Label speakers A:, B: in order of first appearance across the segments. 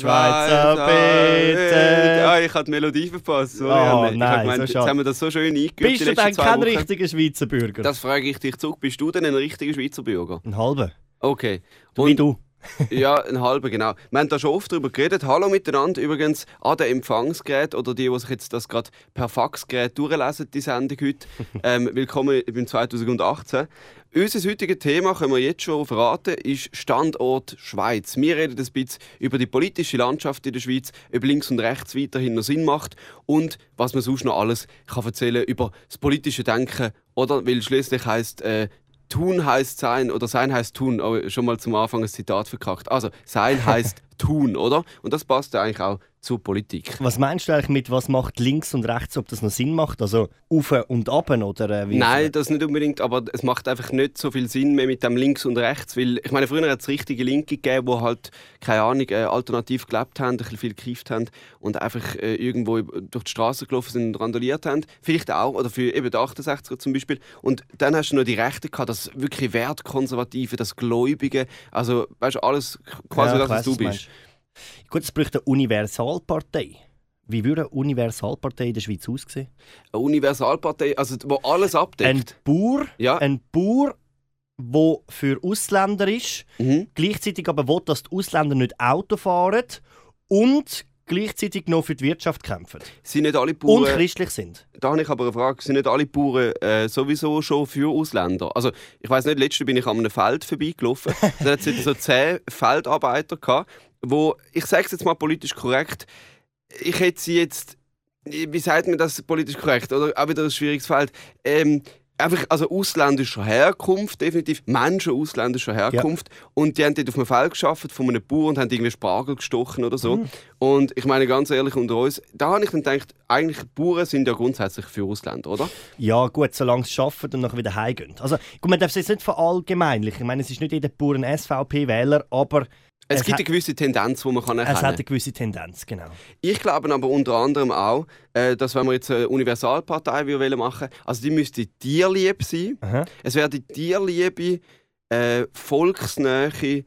A: Schweizer betet.
B: Ah, ich habe die Melodie verpasst. Sorry,
A: Oh,
B: Anne. ich
A: nein,
B: habe gemeint,
A: so
B: jetzt
A: schade.
B: haben wir das so schön eingeübt.
A: Bist du dann
B: zwei
A: kein
B: Wochen.
A: richtiger Schweizer Bürger?
B: Das frage ich dich zurück. Bist du denn ein richtiger Schweizer Bürger?
A: ein halber.
B: Okay.
A: Wie du.
B: Ja, ein halber, genau. Wir haben da schon oft darüber geredet. Hallo miteinander übrigens an den Empfangsgerät oder die, die sich jetzt das gerade per Faxgerät durchlesen, die Sendung heute. ähm, willkommen beim 2018. Unser heutiges Thema, können wir jetzt schon verraten, ist Standort Schweiz. Wir reden ein bisschen über die politische Landschaft in der Schweiz, ob links und rechts weiterhin noch Sinn macht und was man sonst noch alles kann erzählen über das politische Denken. Oder? Weil schließlich heisst äh, Tun heißt sein oder sein heißt tun. Oh, schon mal zum Anfang ein Zitat verkackt. Also, sein heißt tun, oder? Und das passt ja eigentlich auch zur Politik.
A: Was meinst du eigentlich mit, was macht links und rechts, ob das noch Sinn macht? Also auf und ab oder äh, wie?
B: Nein, das nicht unbedingt, aber es macht einfach nicht so viel Sinn mehr mit dem links und rechts, weil ich meine, früher hat es richtige Linke gegeben, die halt, keine Ahnung, äh, alternativ gelebt haben, ein bisschen viel gekifft haben und einfach äh, irgendwo durch die Straße gelaufen sind und randaliert haben. Vielleicht auch, oder für eben die 68er zum Beispiel. Und dann hast du noch die Rechte gehabt, das wirklich Wertkonservative, das Gläubige, also weißt du, alles quasi
A: Ja,
B: das, was du bist.
A: meinst. Gut, es bräuchte eine Universalpartei. Wie würde eine Universalpartei in der Schweiz aussehen?
B: Eine Universalpartei, also wo alles
A: Ein
B: abdeckt.
A: Bauer,
B: Ja.
A: ein Bauer, der für Ausländer ist,
B: Mhm.
A: gleichzeitig aber will, dass die Ausländer nicht Auto fahren und gleichzeitig noch für die Wirtschaft kämpfen.
B: Sind nicht alle
A: Und
B: Bauern...
A: christlich sind.
B: Da habe ich aber eine Frage. Sind nicht alle Bauern äh, sowieso schon für Ausländer? Also, ich weiß nicht, letztens bin ich an einem Feld vorbeigelaufen. da hat es so zehn Feldarbeiter gehabt, wo, ich sage es jetzt mal politisch korrekt, ich hätte sie jetzt, wie sagt man das politisch korrekt? Oder auch wieder ein schwieriges Feld. Ähm, einfach, also ausländischer Herkunft, definitiv Menschen ausländischer Herkunft. Und die haben dort auf einem Feld geschafft von einem Bauer und haben irgendwie Spargel gestochen oder so. Und ich meine, ganz ehrlich unter uns, da habe ich dann gedacht, eigentlich Bauern sind ja grundsätzlich für Ausländer, oder?
A: Ja, gut, solange sie arbeiten und nachher wieder heimgehen. Also, gut, man darf es jetzt nicht verallgemeinlichen. Ich meine, es ist nicht jeder Bauer ein SVP-Wähler, aber
B: Es,
A: Es
B: gibt
A: hat-
B: eine gewisse Tendenz, die man kann
A: es
B: erkennen
A: hat eine gewisse Tendenz, genau.
B: Ich glaube aber unter anderem auch, äh, dass wenn wir jetzt eine Universalpartei wollen machen also die müsste tierlieb sein.
A: Aha.
B: Es wäre die tierliebe, äh, volksnähe,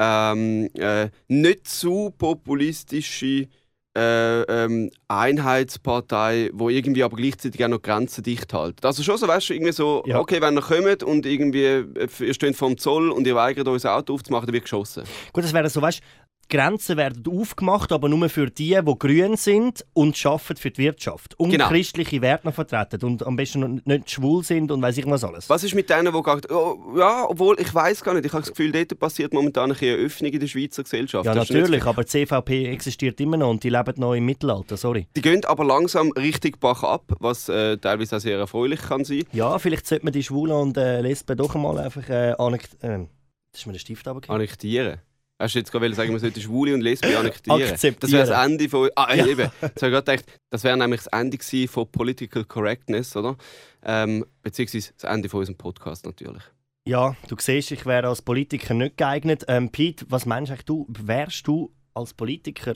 B: ähm, äh, nicht zu populistische äh, ähm, Einheitspartei, wo irgendwie aber gleichzeitig auch noch Grenzen dicht hält. Also schon so, weißt du, irgendwie so,
A: Ja.
B: okay, wenn ihr kommt und irgendwie, äh, ihr steht vor dem Zoll und ihr weigert euch ein Auto aufzumachen, dann wird geschossen.
A: Gut, das wäre so, weißt Grenzen werden aufgemacht, aber nur für die, die grün sind und arbeiten für die Wirtschaft. Und
B: Genau.
A: christliche Werte noch vertreten und am besten noch nicht schwul sind und weiß ich was alles.
B: Was ist mit denen, die gerade, oh, ja, obwohl, ich weiß gar nicht, ich habe das Gefühl, dort passiert momentan eine Öffnung in der Schweizer Gesellschaft.
A: Ja,
B: Das
A: natürlich, aber die CVP existiert immer noch und die leben noch im Mittelalter, sorry.
B: Die gehen aber langsam richtig Bach ab, was äh, teilweise auch sehr erfreulich kann sein.
A: Ja, vielleicht sollte man die Schwulen und äh, Lesben doch einmal einfach äh. Äh, das ist mir der Stift runtergefallen.
B: Annektieren. Hast du jetzt gerade sagen, man sollte Schwule und Lesben annektieren?
A: Akzeptieren.
B: Das wäre das Ende von... Ah,
A: Ja.
B: eben. Jetzt habe ich gerade gedacht, das wäre nämlich das Ende von Political Correctness, oder? Ähm, beziehungsweise das Ende von unserem Podcast natürlich.
A: Ja, du siehst, ich wäre als Politiker nicht geeignet. Ähm, Pete, was meinst eigentlich du? Wärst du als Politiker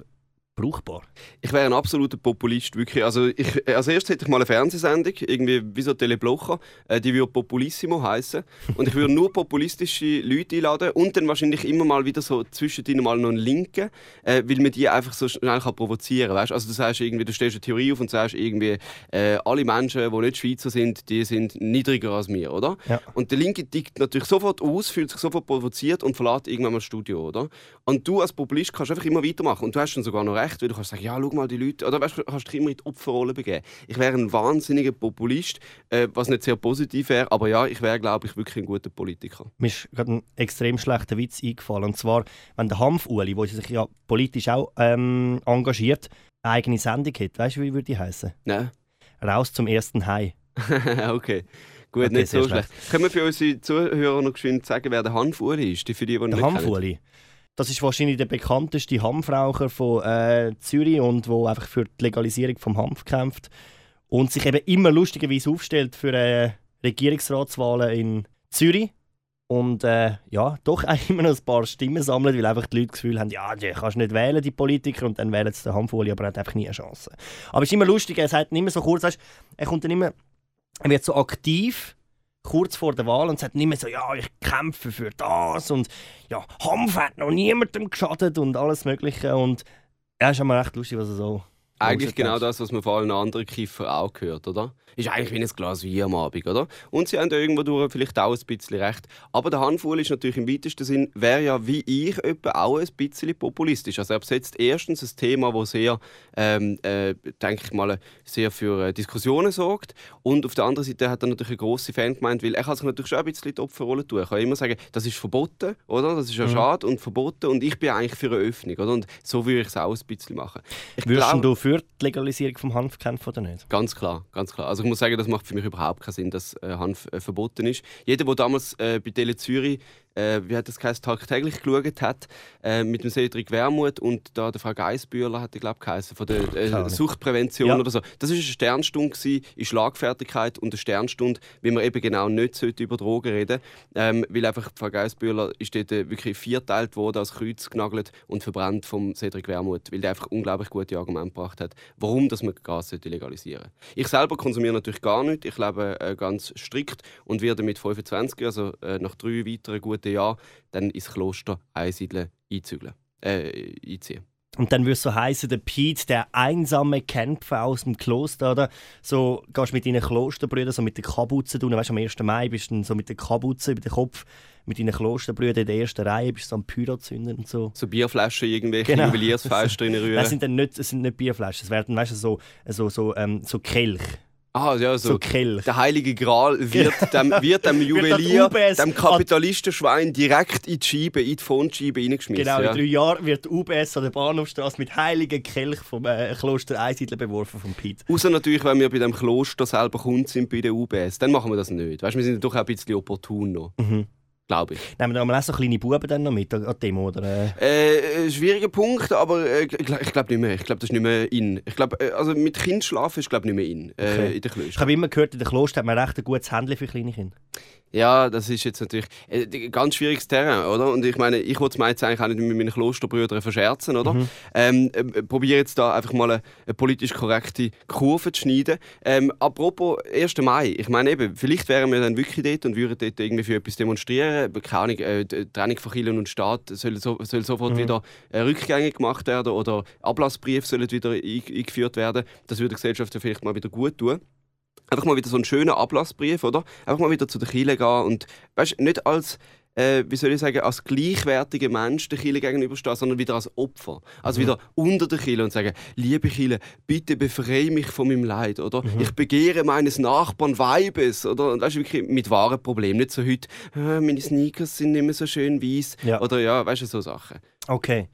A: brauchbar?
B: Ich wäre ein absoluter Populist, wirklich. Also ich, als erstes hätte ich mal eine Fernsehsendung, irgendwie wie so Teleblocher, äh, die würde Populissimo heißen Und ich würde nur populistische Leute einladen und dann wahrscheinlich immer mal wieder so zwischendrin mal noch einen Linken, äh, weil man die einfach so schnell kann provozieren kann. Also du sagst irgendwie, du stellst eine Theorie auf und sagst irgendwie, äh, alle Menschen, die nicht Schweizer sind, die sind niedriger als wir, oder?
A: Ja.
B: Und der Linke tickt natürlich sofort aus, fühlt sich sofort provoziert und verlässt irgendwann mal das Studio, oder? Und du als Populist kannst einfach immer weitermachen. Und du hast dann sogar noch recht, weil du kannst sagen, ja, schau mal die Leute, oder weißt, kannst dich immer in die Opferrolle begeben. Ich wäre ein wahnsinniger Populist, äh, was nicht sehr positiv wäre, aber ja, ich wäre, glaube ich, wirklich ein guter Politiker.
A: Mir ist gerade ein extrem schlechter Witz eingefallen. Und zwar, wenn der Hanf-Uli, der sich ja politisch auch ähm, engagiert, eine eigene Sendung hat. Weißt du, wie würde die heißen?
B: Ne?
A: Raus zum ersten Hai.
B: okay. Gut,
A: Okay,
B: nicht so
A: sehr
B: schlecht. Können wir für unsere Zuhörer noch geschwind sagen, wer der Hanfuri ist? Die für die, die
A: Der? Hanf-Uli. Das ist wahrscheinlich der bekannteste Hanfraucher von äh, Zürich und wo einfach für die Legalisierung vom Hanf kämpft und sich eben immer lustigerweise aufstellt für äh, Regierungsratswahlen in Zürich und äh, ja, doch auch immer noch ein paar Stimmen sammelt, weil einfach die Leute das Gefühl haben, ja, die kannst nicht wählen, die Politiker, und dann wählen sie den Hanfoli, aber er hat einfach nie eine Chance. Aber es ist immer lustig, er sagt immer so kurz, weißt, er kommt dann immer, er wird so aktiv kurz vor der Wahl und sagt nicht mehr so, ja, ich kämpfe für das und ja, Hanf hat noch niemandem geschadet und alles Mögliche. Und ja, ist immer recht lustig, was er so.
B: Eigentlich genau das, was man vor allen anderen Kiffer auch gehört, oder? Ist eigentlich wie ein Glas Wein am Abend, oder? Und sie haben irgendwo durch vielleicht auch ein bisschen recht. Aber der Handvoll ist natürlich im weitesten Sinn, wäre ja wie ich etwa auch ein bisschen populistisch. Also er besetzt erstens ein Thema, das sehr, ähm, äh, denke ich mal, sehr für äh, Diskussionen sorgt. Und auf der anderen Seite hat er natürlich eine grosse Fangemeinde, weil er kann sich natürlich schon ein bisschen die Opferrolle tun. Er kann immer sagen, das ist verboten, oder? Das ist ja mhm. schade und verboten und ich bin eigentlich für eine Öffnung, oder? Und so würde ich es auch ein bisschen machen.
A: Ich Würdest glaub, du für die Legalisierung vom Hanf kämpfen oder nicht?
B: Ganz klar, ganz klar. Also ich muss sagen, das macht für mich überhaupt keinen Sinn, dass äh, Hanf äh, verboten ist. Jeder, der damals äh, bei Tele Zürich äh, wie hat das geheißen, tagtäglich geschaut hat, äh, mit dem Cedric Wermuth und da der Frau Geisbühler hat die glaube geheißen, von der äh, Suchtprävention ja. oder so. Das war eine Sternstunde in Schlagfertigkeit und eine Sternstunde, wie man eben genau nicht über Drogen reden ähm, weil einfach Frau Geisbühler ist dort äh, wirklich vierteilt worden, als Kreuz genagelt und verbrannt vom Cedric Wermuth, weil der einfach unglaublich gute Argumente gebracht hat, warum dass man Gas legalisieren sollte. Ich selber konsumiere natürlich gar nicht, ich lebe äh, ganz strikt und werde mit 25, also äh, nach drei weiteren guten guten Jahr dann ins Kloster einsiedeln, einzügeln, äh, einziehen.
A: Und dann es so heißen, der Pete, der einsame Kämpfer aus dem Kloster, oder? So gehst du mit deinen Klosterbrüdern, so mit den Kabuzen, du weißt, am 1. Mai bist du so mit den Kabuzen über den Kopf, mit deinen Klosterbrüdern in der ersten Reihe, bist du so am Pyro zünden und so.
B: So Bierflaschen, irgendwelche genau. Juweliersfeste drin rühren.
A: Das sind dann nicht, das sind nicht Bierflaschen, es werden, weißt du, so, so, so, ähm, so Kelch.
B: Ah, ja, so, so Der heilige Gral wird dem, wird dem Juwelier, dem Kapitalistenschwein direkt in die Scheibe, in die Fondscheibe reingeschmissen.
A: Genau, in drei Jahren wird UBS an der Bahnhofstraße mit heiligen Kelch vom äh, Kloster Einsiedler beworfen, vom Piet.
B: Außer natürlich, wenn wir bei dem Kloster selber Kunden sind, bei der UBS, dann machen wir das nicht. Weißt, wir sind doch auch ein bisschen opportun noch. Mhm glaube ich.
A: Nehmen wir auch so kleine Buben dann noch mit an Demo? Oder?
B: Äh, äh, schwieriger Punkt, aber äh, ich glaube nicht mehr. Ich glaube, das ist nicht mehr in. Ich glaube, äh, also mit Kind schlafen ist glaube nicht mehr in, äh, okay. in den Klöstern.
A: Ich habe immer gehört, in den Klostern hat man recht ein gutes Händchen für kleine Kinder.
B: Ja, das ist jetzt natürlich ein äh, ganz schwieriges Terrain, oder? Und ich meine, ich wollte es jetzt eigentlich auch nicht mit meinen Klosterbrüdern verscherzen, oder? Mhm. Ähm, äh, probiere jetzt da einfach mal eine, eine, politisch korrekte Kurve zu schneiden. Ähm, apropos 1. Mai, ich meine eben, vielleicht wären wir dann wirklich dort und würden dort irgendwie für etwas demonstrieren. Keine Ahnung, äh, die Trennung von Kirche und Staat soll, so, soll sofort mhm. wieder äh, rückgängig gemacht werden oder Ablassbriefe sollen wieder eingeführt werden. Das würde der Gesellschaft vielleicht mal wieder gut tun einfach mal wieder so einen schönen Ablassbrief, oder? Einfach mal wieder zu der Kirche gehen und weißt, nicht als äh, wie soll ich sagen, als gleichwertiger Mensch der Kirche gegenüberstehen, sondern wieder als Opfer. Also mhm. wieder unter der Kirche und sagen, liebe Kirche, bitte befreie mich von meinem Leid, oder? Mhm. Ich begehre meines Nachbarn Weibes, oder? Und weißt du, wirklich mit wahren Problemen. Nicht so heute, äh, meine Sneakers sind nicht mehr so schön weiß, ja. oder ja, weißt du, so Sachen.
A: Okay.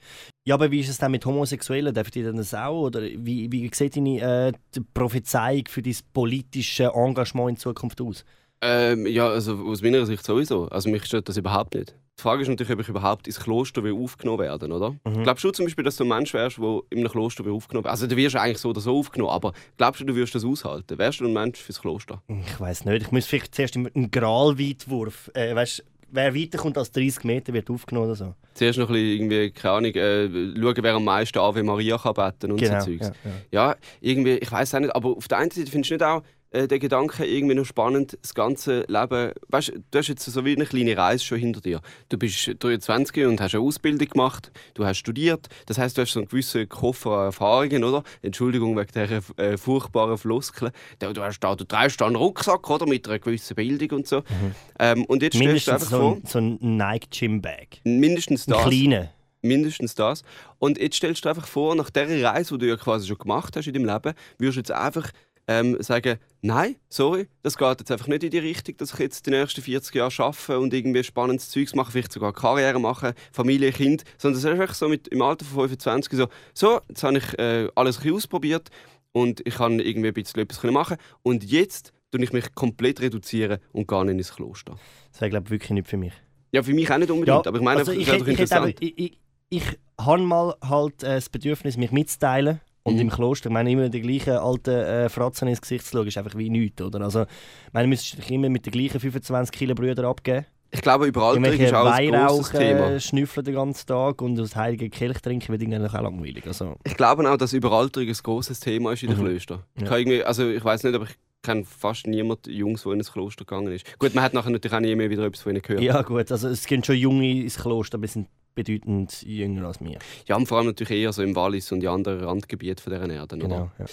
A: Ja, aber wie ist es dann mit Homosexuellen? Darf die das auch? Oder wie, wie sieht deine äh, Prophezeiung für dein politische Engagement in Zukunft aus?
B: Ähm, ja, also aus meiner Sicht sowieso. Also mich stört das überhaupt nicht. Die Frage ist natürlich, ob ich überhaupt ins Kloster will aufgenommen werden oder? Mhm. Glaubst du zum Beispiel, dass du ein Mensch wärst, der in einem Kloster will aufgenommen wird? Also du wirst eigentlich so oder so aufgenommen, aber glaubst du, du wirst das aushalten? Wärst du ein Mensch fürs Kloster?
A: Ich weiß nicht. Ich muss vielleicht zuerst einen Gralweitwurf, äh, weißt, wer weiterkommt als 30 Meter, wird aufgenommen oder so.
B: Zuerst noch ein bisschen, irgendwie, keine Ahnung, äh, schauen, wer am meisten Ave Maria kann beten und genau, so Zeugs. Ja, ja. ja, irgendwie, ich weiß auch nicht, aber auf der einen Seite findest du nicht auch, äh, der Gedanke irgendwie noch spannend, das ganze Leben. Weißt, du hast jetzt so wie eine kleine Reise schon hinter dir. Du bist 23 und hast eine Ausbildung gemacht, du hast studiert, das heißt, du hast so einen gewissen Koffer an Erfahrungen, oder? Entschuldigung wegen dieser äh, furchtbaren Floskeln. Du, du, hast da, du trägst da einen Rucksack, oder? Mit einer gewissen Bildung und so. Mhm. Ähm, und jetzt
A: Mindestens stellst du einfach so vor... so ein Nike Gym Bag.
B: Mindestens das.
A: Ein kleiner
B: mindestens das. Und jetzt stellst du einfach vor, nach dieser Reise, die du ja quasi schon gemacht hast in deinem Leben, wirst du jetzt einfach ähm, sagen, nein, sorry, das geht jetzt einfach nicht in die Richtung, dass ich jetzt die nächsten 40 Jahre arbeite und irgendwie spannendes Zeugs mache, vielleicht sogar Karriere machen, Familie, Kind, sondern es ist einfach so mit, im Alter von 25 so, so, jetzt habe ich äh, alles ein ausprobiert und ich kann irgendwie ein bisschen etwas machen und jetzt tue ich mich komplett reduzieren und gar nicht ins Kloster.
A: Das wäre, glaube ich, wirklich nicht für mich.
B: Ja, für mich auch nicht unbedingt, ja, aber ich meine,
A: also ich, ich, ich, ich, ich, ich habe mal halt äh, das Bedürfnis, mich mitzuteilen und mhm. im Kloster, ich meine, immer die gleichen alten äh, Fratzen ins Gesicht zu schauen, ist einfach wie nichts, oder? Also, ich meine, du müsstest immer mit den gleichen 25 Kilo Brüdern abgeben.
B: Ich glaube, Überalterung ist auch ein grosses Thema.
A: Schnüffeln den ganzen Tag und das heilige Kelch trinken wird irgendwie auch langweilig. Also.
B: Ich glaube auch, dass Überalterung ein grosses Thema ist in den mhm. Klöstern. Ich, ja. also, ich weiß nicht, aber ich kenne fast niemand Jungs, der in ein Kloster gegangen ist. Gut, man hat nachher natürlich auch nie mehr wieder etwas von ihnen gehört.
A: Ja gut, also es gehen schon Junge ins Kloster, aber sie sind bedeutend jünger als mir.
B: Ja, und vor allem natürlich eher so im Wallis und in anderen Randgebieten von dieser Erde.
A: Genau. Ja.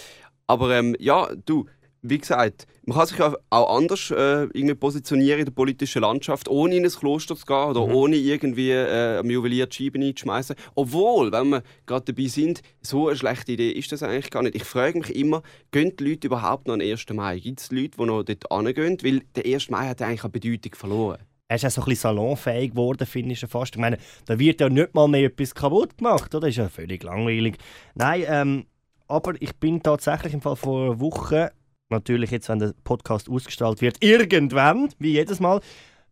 B: Aber ähm, ja, du, wie gesagt, man kann sich ja auch anders äh, irgendwie positionieren in der politischen Landschaft, ohne in ein Kloster zu gehen oder
A: Mhm.
B: ohne irgendwie äh, am Juwelier die Scheiben einzuschmeißen. Obwohl, wenn wir gerade dabei sind, so eine schlechte Idee ist das eigentlich gar nicht. Ich frage mich immer, gehen die Leute überhaupt noch am 1. Mai? Gibt es Leute, die noch dort hingehen? Weil der 1. Mai hat eigentlich an Bedeutung verloren.
A: Er ist auch so ein bisschen salonfähig geworden, finde ich schon fast. Ich meine, da wird ja nicht mal mehr etwas kaputt gemacht, oder? Das ist ja völlig langweilig. Nein, ähm, aber ich bin tatsächlich im Fall vor einer Woche, natürlich jetzt, wenn der Podcast ausgestrahlt wird, irgendwann, wie jedes Mal,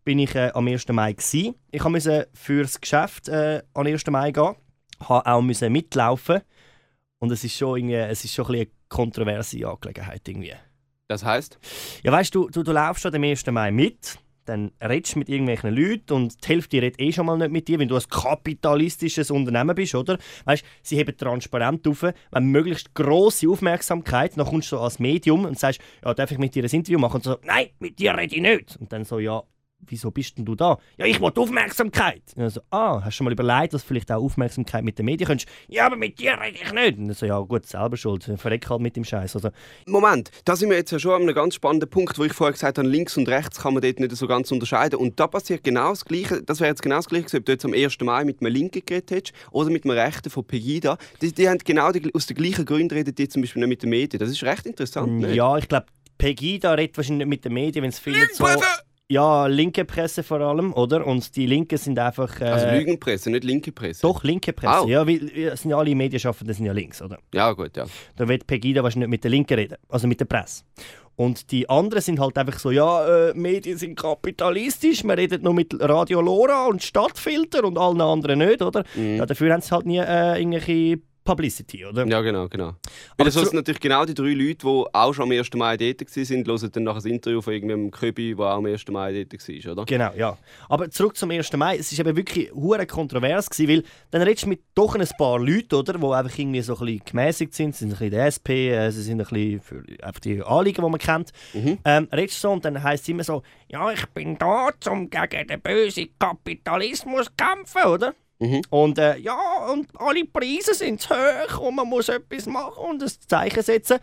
A: bin ich äh, am 1. Mai gsi. Ich musste fürs Geschäft äh, am 1. Mai gehen, habe auch müssen mitlaufen und es ist schon, irgendwie, es ist schon ein bisschen eine kontroverse Angelegenheit irgendwie.
B: Das heißt,
A: Ja, weißt du, du, du laufst schon am 1. Mai mit, dann redest du mit irgendwelchen Leuten und die Hälfte redet eh schon mal nicht mit dir, wenn du ein kapitalistisches Unternehmen bist, oder? Weißt sie heben transparent auf, wenn möglichst grosse Aufmerksamkeit, dann kommst du als Medium und sagst, ja, darf ich mit dir ein Interview machen? Und so, nein, mit dir rede ich nicht. Und dann so, ja, wieso bist denn du da? Ja, ich will Aufmerksamkeit. Und so, ah, hast du schon mal überlegt, dass du vielleicht auch Aufmerksamkeit mit den Medien könntest? Ja, aber mit dir rede ich nicht. Und so, ja, gut, selber schuld, verreck halt mit dem Scheiß. Also,
B: Moment, da sind wir jetzt ja schon an einem ganz spannenden Punkt, wo ich vorher gesagt habe, links und rechts kann man dort nicht so ganz unterscheiden. Und da passiert genau das Gleiche. Das wäre jetzt genau das Gleiche, ob du jetzt am 1. Mai mit einem Linken geredet hättest oder mit einem Rechten von Pegida. Die, die haben genau die, aus den gleichen Gründen reden die zum Beispiel nicht mit den Medien. Das ist recht interessant. nicht?
A: Ja, ich glaube, Pegida redet wahrscheinlich nicht mit den Medien, wenn es viele so... Ja, linke Presse vor allem, oder? Und die Linken sind einfach... Äh,
B: Also Lügenpresse, nicht linke Presse.
A: Doch, linke Presse.
B: Au.
A: Ja, weil es sind ja alle Medienschaffenden sind ja links, oder?
B: Ja, gut, ja.
A: Da wird Pegida wahrscheinlich nicht mit der Linken reden, also mit der Presse. Und die anderen sind halt einfach so, ja, äh, Medien sind kapitalistisch, man redet nur mit Radio Lora und Stadtfilter und allen anderen nicht, oder?
B: Mhm.
A: Ja, dafür haben sie halt nie äh, irgendwelche Publicity, oder?
B: Ja, genau, genau.
A: Aber zu-
B: sind natürlich genau die drei Leute, die auch schon am 1. Mai dort waren, hören dann nachher ein Interview von irgendeinem Köbi, der auch am 1. Mai dort war, oder?
A: Genau, ja. Aber zurück zum 1. Mai. Es war eben wirklich hure kontrovers, gewesen, weil dann redest du mit doch ein paar Leuten, oder, die einfach irgendwie so ein bisschen gemäßigt sind. Sie sind ein bisschen der SP, äh, sie sind ein bisschen für einfach die Anliegen, die man kennt.
B: Mhm.
A: Ähm, redest so und dann heisst es immer so, ja, ich bin da, um gegen den bösen Kapitalismus zu kämpfen, oder?
B: Mhm.
A: Und äh, ja, und alle Preise sind zu hoch und man muss etwas machen und ein Zeichen setzen.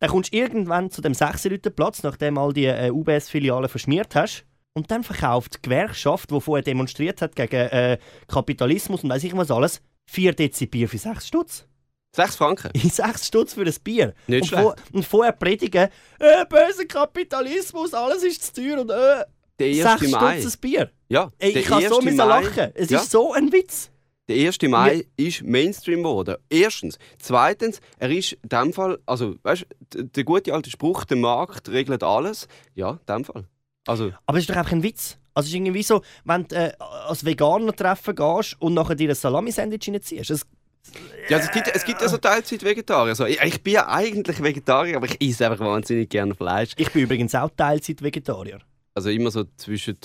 A: Dann kommst du irgendwann zu dem 6 Platz, nachdem all die äh, UBS-Filialen verschmiert hast. Und dann verkauft die Gewerkschaft, die vorher demonstriert hat gegen äh, Kapitalismus und weiß ich was alles, 4 Dezi Bier für 6 Stutz.
B: 6 Franken?
A: In 6 Stutz für ein Bier.
B: Nicht
A: und,
B: schlecht.
A: vor, und vorher predigen, äh, böser Kapitalismus, alles ist zu teuer und äh,
B: Der
A: 6
B: 1. Mai.
A: Ein Bier.
B: Ja,
A: Ey, ich kann so
B: 1.
A: müssen
B: Mai-
A: lachen. Es
B: Ja.
A: ist so ein Witz.
B: Der 1. Mai ist Mainstream geworden. Erstens. Zweitens, er ist in dem Fall, also, weißt du, der gute alte Spruch, der Markt regelt alles. Ja, in dem Fall. Also,
A: Aber es ist doch einfach ein Witz. Also es ist irgendwie so, wenn du äh, als Veganer treffen gehst und nachher dir ein Salami-Sandwich reinziehst. Es,
B: ja, es gibt, es gibt ja so Teilzeit-Vegetarier. Also, ich, ich bin ja eigentlich Vegetarier, aber ich esse einfach wahnsinnig gerne Fleisch.
A: ich bin übrigens auch Teilzeit-Vegetarier.
B: Also immer so zwischen.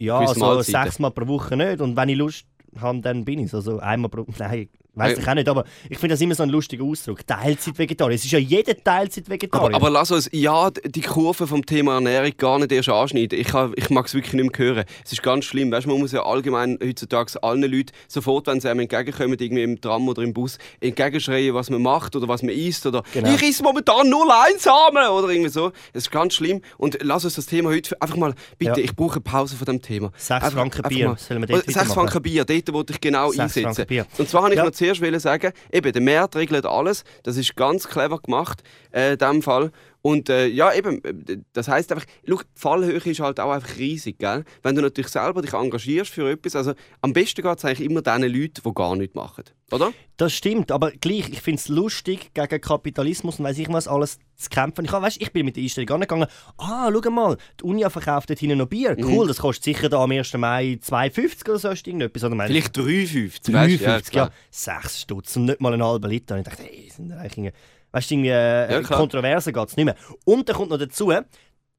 A: Ja, also
B: Mahlzeiten.
A: sechsmal pro Woche nicht. Und wenn ich Lust habe, dann bin ich es. Also einmal pro Nein, weiß ich auch nicht. Aber ich finde das immer so ein lustiger Ausdruck. Teilzeit-Vegetarier. Es ist ja jeder Teilzeit-Vegetarier.
B: Aber, aber lass uns ja die Kurve vom Thema Ernährung gar nicht erst anschneiden. Ich, kann- ich mag es wirklich nicht mehr hören. Es ist ganz schlimm. Weißt, man muss ja allgemein heutzutage allen Leuten sofort, wenn sie einem entgegenkommen, irgendwie im Tram oder im Bus, entgegenschreien, was man macht oder was man isst. Oder
A: Genau.
B: ich esse momentan nur Einsamen oder irgendwie so. Das ist ganz schlimm. Und lass uns das Thema heute einfach mal, bitte,
A: Ja.
B: ich brauche eine Pause von dem Thema.
A: Sechs Franken Bier. Sollen wir dort
B: Sechs? Franken Bier, dort wollte ich genau
A: Sechs
B: einsetzen.
A: Franken Bier.
B: Und zwar wollte ich
A: Ja.
B: noch zuerst sagen, eben, der Markt regelt alles. Das ist ganz clever gemacht, äh, in diesem Fall. Und äh, ja, eben, äh, das heisst einfach, schau, die Fallhöhe ist halt auch einfach riesig, gell? Wenn du natürlich selber dich engagierst für etwas, also am besten geht es eigentlich immer den Leuten, die gar nichts machen, oder?
A: Das stimmt, aber gleich, ich finde es lustig, gegen Kapitalismus und weiß ich was alles zu kämpfen. Ich, weißt, ich bin mit der Einstellung angegangen, ah, schau mal, die Uni verkauft dort hinten noch Bier.
B: Mhm.
A: Cool, das kostet sicher da am 1. Mai 2,50 oder so irgendetwas. Oder
B: Vielleicht 3,50, weißt du?
A: 53, ja. 6 Stutz und nicht mal einen halben Liter. Und ich dachte, hey, sind da eigentlich weißt du, irgendwie äh,
B: Ja, klar.
A: Kontroverse geht es nicht mehr. Und dann kommt noch dazu,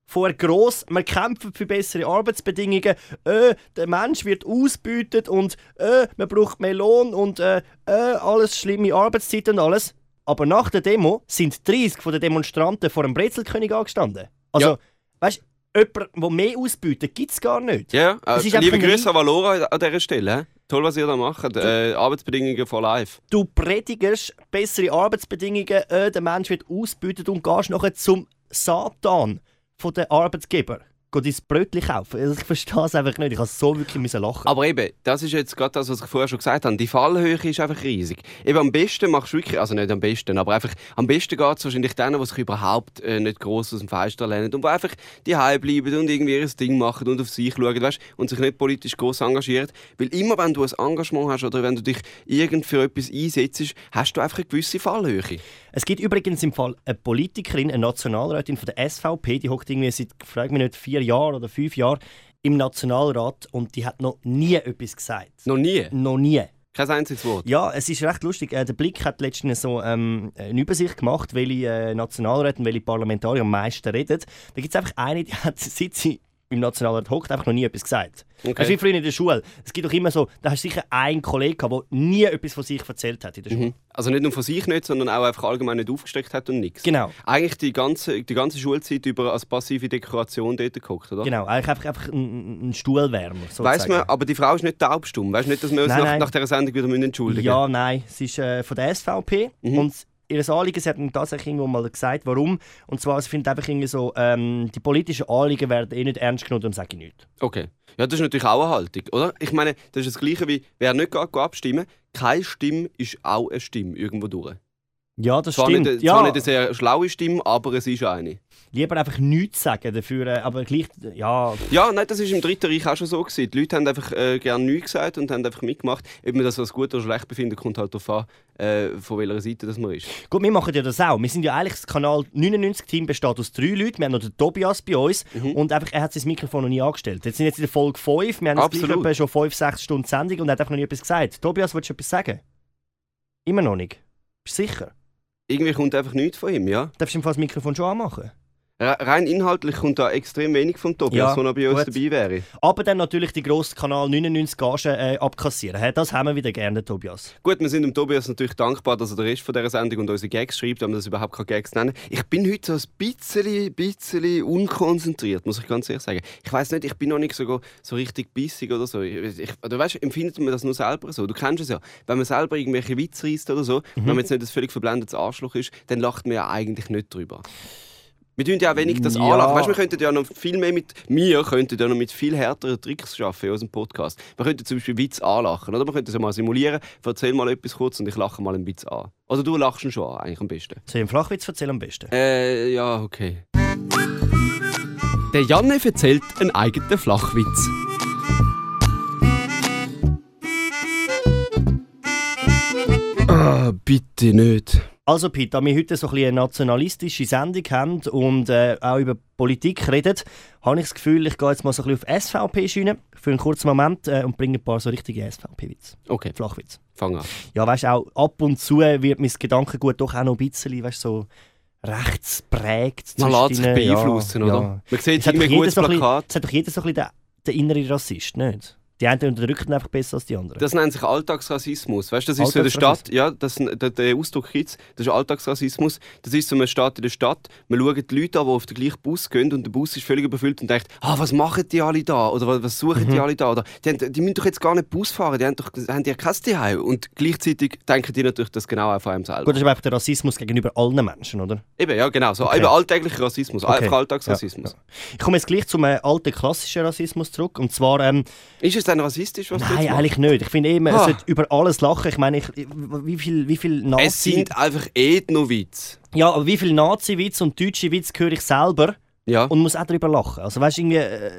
A: vorher gross, man kämpft für bessere Arbeitsbedingungen, äh, der Mensch wird ausbeutet und äh, man braucht mehr Lohn und äh, äh, alles schlimme Arbeitszeit und alles. Aber nach der Demo sind 30 von den Demonstranten vor dem Brezelkönig angestanden. Also,
B: Ja.
A: weißt du, jemand, der mehr ausbietet, gibt es gar nicht.
B: Ja, äh, liebe Grüße an Valora an dieser Stelle. Toll, was ihr da macht. Äh, Arbeitsbedingungen for life.
A: Du predigst bessere Arbeitsbedingungen, äh, der Mensch wird ausgebeutet und gehst nachher zum Satan von den Arbeitgeber. Geh dein Brötchen kaufen. Also ich verstehe es einfach nicht. Ich habe so wirklich müssen lachen.
B: Aber eben, das ist jetzt gerade das, was ich vorher schon gesagt habe. Die Fallhöhe ist einfach riesig. Eben am besten machst du wirklich, also nicht am besten, aber einfach am besten geht es wahrscheinlich denen, die sich überhaupt äh, nicht gross aus dem Fenster lehnen und die einfach die bleiben und irgendwie ihr Ding machen und auf sich schauen weißt, und sich nicht politisch gross engagieren. Weil immer, wenn du ein Engagement hast oder wenn du dich irgend für etwas einsetzt, hast du einfach eine gewisse Fallhöhe.
A: Es gibt übrigens im Fall eine Politikerin, eine Nationalrätin von der SVP, die hockt irgendwie seit, frag mich nicht, vier Jahren oder fünf Jahren im Nationalrat und die hat noch nie etwas gesagt.
B: Noch nie.
A: Noch nie.
B: Kein einziges Wort.
A: Ja, es ist recht lustig. Äh, der Blick hat letztens so ähm, eine Übersicht gemacht, welche äh, Nationalräte und welche Parlamentarier am meisten reden. Da gibt es einfach eine, die hat, seit sie im Nationalrat hockt, einfach noch nie etwas gesagt.
B: Okay.
A: Das ist wie früher in der Schule. Es gibt doch immer so, da hast du sicher einen Kollegen gehabt, der nie etwas von sich erzählt hat in der Schule.
B: Mhm. Also nicht nur von sich nicht, sondern auch einfach allgemein nicht aufgesteckt hat und nichts.
A: Genau.
B: Eigentlich die ganze, die ganze Schulzeit über als passive Dekoration dort geguckt, oder?
A: Genau, eigentlich einfach, einfach ein, ein Stuhlwärmer. Sozusagen.
B: Weiss man, aber die Frau ist nicht taubstumm. Weißt du nicht, dass wir uns
A: Nein,
B: nach,
A: nein.
B: nach dieser Sendung wieder müssen entschuldigen
A: Ja, nein, es ist äh, von der SVP
B: Mhm.
A: und ihr Anliegen, sie hat mir tatsächlich irgendwo mal gesagt, warum. Und zwar, sie findet einfach irgendwie so, ähm, die politischen Anliegen werden eh nicht ernst genommen, darum sage ich nichts.
B: Okay. Ja, das ist natürlich auch eine Haltung, oder? Ich meine, das ist das Gleiche wie, wer nicht geht, geht abstimmen, keine Stimme ist auch eine Stimme irgendwo durch.
A: Ja, das
B: Zwar
A: stimmt.
B: nicht,
A: ja,
B: zwar nicht eine sehr schlaue Stimme, aber es ist eine.
A: lieber einfach nichts sagen dafür, äh, aber gleich, ja,
B: Ja, nein, das ist im Dritten Reich auch schon so gewesen. Die Leute haben einfach äh, gerne nichts gesagt und haben einfach mitgemacht. Ob man das als gut oder schlecht befindet, kommt halt darauf an, äh, von welcher Seite das man ist.
A: Gut, wir machen ja das auch. Wir sind ja eigentlich das Kanal 99-Team besteht aus drei Leuten. Wir haben noch den Tobias bei uns
B: Mhm.
A: und einfach, er hat sein Mikrofon noch nie angestellt. Jetzt sind jetzt in der Folge 5, wir haben jetzt
B: Absolut.
A: etwa schon 5, 6 Stunden Sendung und er hat einfach noch nie etwas gesagt. Tobias, willst du etwas sagen? Immer noch nicht. Bist du sicher?
B: Irgendwie kommt einfach nichts von ihm, ja?
A: Darfst du ihm fast das Mikrofon schon anmachen?
B: Re- Rein inhaltlich kommt da extrem wenig vom Tobias,
A: Ja,
B: wenn er bei uns
A: gut.
B: dabei wäre.
A: Aber dann natürlich die grossen Kanal 99 Gagen äh, abkassieren. Das haben wir wieder gerne, Tobias.
B: Gut, wir sind dem Tobias natürlich dankbar, dass er den Rest von dieser Sendung und unsere Gags schreibt, wenn wir das überhaupt keine Gags nennen. Ich bin heute so ein bisschen, bisschen unkonzentriert, muss ich ganz ehrlich sagen. Ich weiß nicht, ich bin noch nicht so, so richtig bissig oder so. Ich, ich, oder weißt, du, empfindet man das nur selber so? Du kennst es ja. Wenn man selber irgendwelche Witze reißt oder so, wenn man jetzt nicht ein völlig verblendetes Arschloch ist, dann lacht man ja eigentlich nicht drüber. Wir tun ja auch wenig das
A: Ja.
B: anlachen. Weißt, wir könnten ja noch viel mehr mit wir könnten ja noch mit viel härteren Tricks schaffen in unserem Podcast. Wir könnten zum Beispiel Witz anlachen, oder? Wir könnten es ja mal simulieren. Erzähl mal etwas kurz und ich lache mal einen Witz an. Also du lachst ihn schon an, eigentlich am besten.
A: Soll ich einen Flachwitz erzählen am besten?
B: Äh, ja, okay. Der Janne erzählt einen eigenen Flachwitz. Ah, bitte nicht.
A: Also Pete, da wir heute so ein bisschen eine nationalistische Sendung haben und äh, auch über Politik reden, habe ich das Gefühl, ich gehe jetzt mal so ein bisschen auf SVP-Schiene für einen kurzen Moment äh, und bringe ein paar so richtige SVP-Witze.
B: Okay,
A: Flachwitz.
B: fang an.
A: Ja, weißt du, auch ab und zu wird mein Gedankengut doch auch noch ein bisschen, weißt du, so rechts prägt.
B: Man lässt sich beeinflussen,
A: ja,
B: oder?
A: Ja.
B: Man sieht
A: Es
B: irgendwie ein
A: jeder
B: gutes
A: so ein bisschen,
B: Plakat.
A: es hat doch jeder so ein bisschen den, den inneren Rassist, nicht? Die einen unterdrücken einfach besser als die anderen.
B: Das nennt sich Alltagsrassismus. Weißt, das ist so in der. Stadt, ja, das, der, der Ausdruck gibt das ist Alltagsrassismus. Das ist so, man steht in der Stadt, man schaut die Leute an, die auf den gleichen Bus gehen und der Bus ist völlig überfüllt und denkt, ah, was machen die alle da? Oder was, suchen
A: Mhm.
B: die alle da? Oder die, haben, die müssen doch jetzt gar nicht Bus fahren, die haben doch haben die ja kein Zuhause. Und gleichzeitig denken die natürlich das genau auch von einem selber.
A: Gut, das ist einfach der Rassismus gegenüber allen Menschen, oder?
B: Eben, ja, genau. So,
A: Okay.
B: eben alltäglicher Rassismus,
A: Okay.
B: einfach Alltagsrassismus.
A: Ja, Ich komme jetzt gleich zum äh, alten klassischen Rassismus zurück. Und zwar, ähm,
B: Ist es denn rassistisch, was
A: nein, eigentlich nicht. Ich finde eben,
B: Ah.
A: es sollte über alles lachen. Ich meine, ich, wie viel, wie viel Nazi...
B: Es sind einfach Ethno-Witze.
A: Ja, aber wie viel Nazi-Witz und deutsche Witz höre ich selber
B: Ja.
A: und muss auch darüber lachen. Also weißt irgendwie, äh,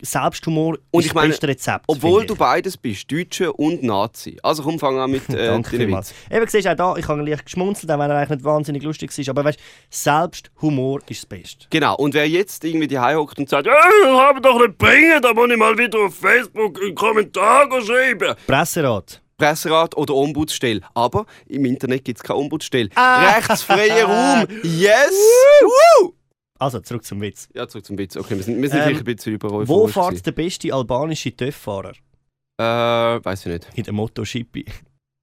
A: Selbsthumor
B: Und
A: ist
B: ich meine,
A: das beste Rezept.
B: Obwohl du
A: ich.
B: beides bist, Deutsche und Nazi. Also komm, fang an mit äh,
A: Danke vielmals. Eben, siehst du auch da, ich habe leicht geschmunzelt, auch wenn er eigentlich nicht wahnsinnig lustig ist. Aber weißt Selbsthumor ist das Beste.
B: Genau, und wer jetzt irgendwie die hockt und sagt, «Ey, das haben doch nicht bringen, da muss ich mal wieder auf Facebook einen Kommentar schreiben.
A: Presserat.
B: Presserat oder Ombudsstelle. Aber im Internet gibt es keine Ombudsstelle.
A: Ah.
B: Rechtsfreier Raum, yes! Woo!
A: Also, zurück zum Witz.
B: Ja, zurück zum Witz. Okay, wir sind, wir sind
A: Ähm,
B: vielleicht ein bisschen über
A: Wo fährt der beste albanische TÜV-Fahrer?
B: Äh, weiß ich nicht.
A: In der Schippi.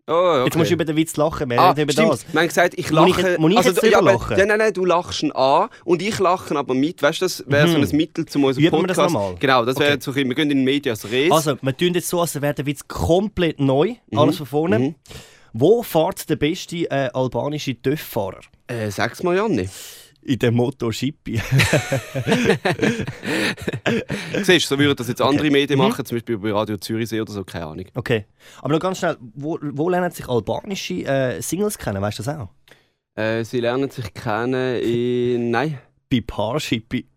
B: Oh, okay.
A: Jetzt musst du über den Witz lachen, wir
B: Ah,
A: reden über
B: stimmt.
A: das.
B: Wir haben gesagt, ich
A: Muss ich
B: lache.
A: jetzt- muss ich jetzt
B: du-
A: drüber
B: ja,
A: lachen?
B: Ja, nein, nein, du lachst ihn an und ich lache aber mit. Weißt du, das wäre so
A: Mhm.
B: ein Mittel zu unserem
A: Üben wir das
B: Podcast.
A: nochmal?
B: Genau, das wäre jetzt so, ein wir gehen in Medias Res.
A: Also, wir tun jetzt so, als wäre der Witz komplett neu, alles von vorne.
B: Mhm.
A: Wo fährt der beste äh, albanische TÜV-Fahrer?
B: Äh, sag's mal, Janni.
A: In dem Motto Schippi.
B: Siehst du, so würden das jetzt andere Medien
A: Mhm.
B: machen, zum Beispiel bei Radio Zürichsee oder so, keine Ahnung.
A: Okay. Aber noch ganz schnell, wo, wo lernen sich albanische äh, Singles kennen? Weißt du das auch?
B: Äh, sie lernen sich kennen in. Nein.
A: Bei Parshippi.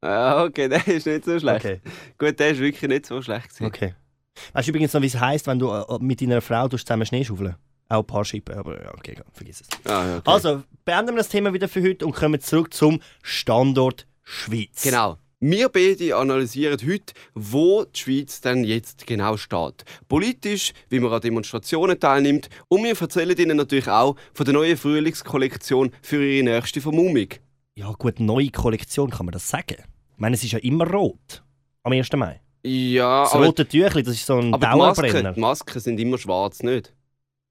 B: Ah, okay, der ist nicht so schlecht.
A: Okay.
B: Gut, der ist wirklich nicht so schlecht. gewesen.
A: okay. Weißt du übrigens noch, wie es heisst, wenn du äh, mit deiner Frau zusammen Schnee schaufeln? Auch Paarschippen, aber ja, okay, vergiss es.
B: Ah, okay.
A: Also, beenden wir das Thema wieder für heute und kommen zurück zum Standort Schweiz.
B: Genau. Wir beide analysieren heute, wo die Schweiz denn jetzt genau steht. Politisch, wie man an Demonstrationen teilnimmt und wir erzählen Ihnen natürlich auch von der neuen Frühlingskollektion für Ihre nächste Vermummung.
A: Ja gut, neue Kollektion, kann man das sagen? Ich meine, es ist ja immer rot. Am 1. Mai.
B: Ja,
A: Das
B: aber,
A: rote Tüchli, das ist so ein
B: aber die, Masken,
A: Dauerbrenner.
B: die Masken sind immer schwarz, nicht?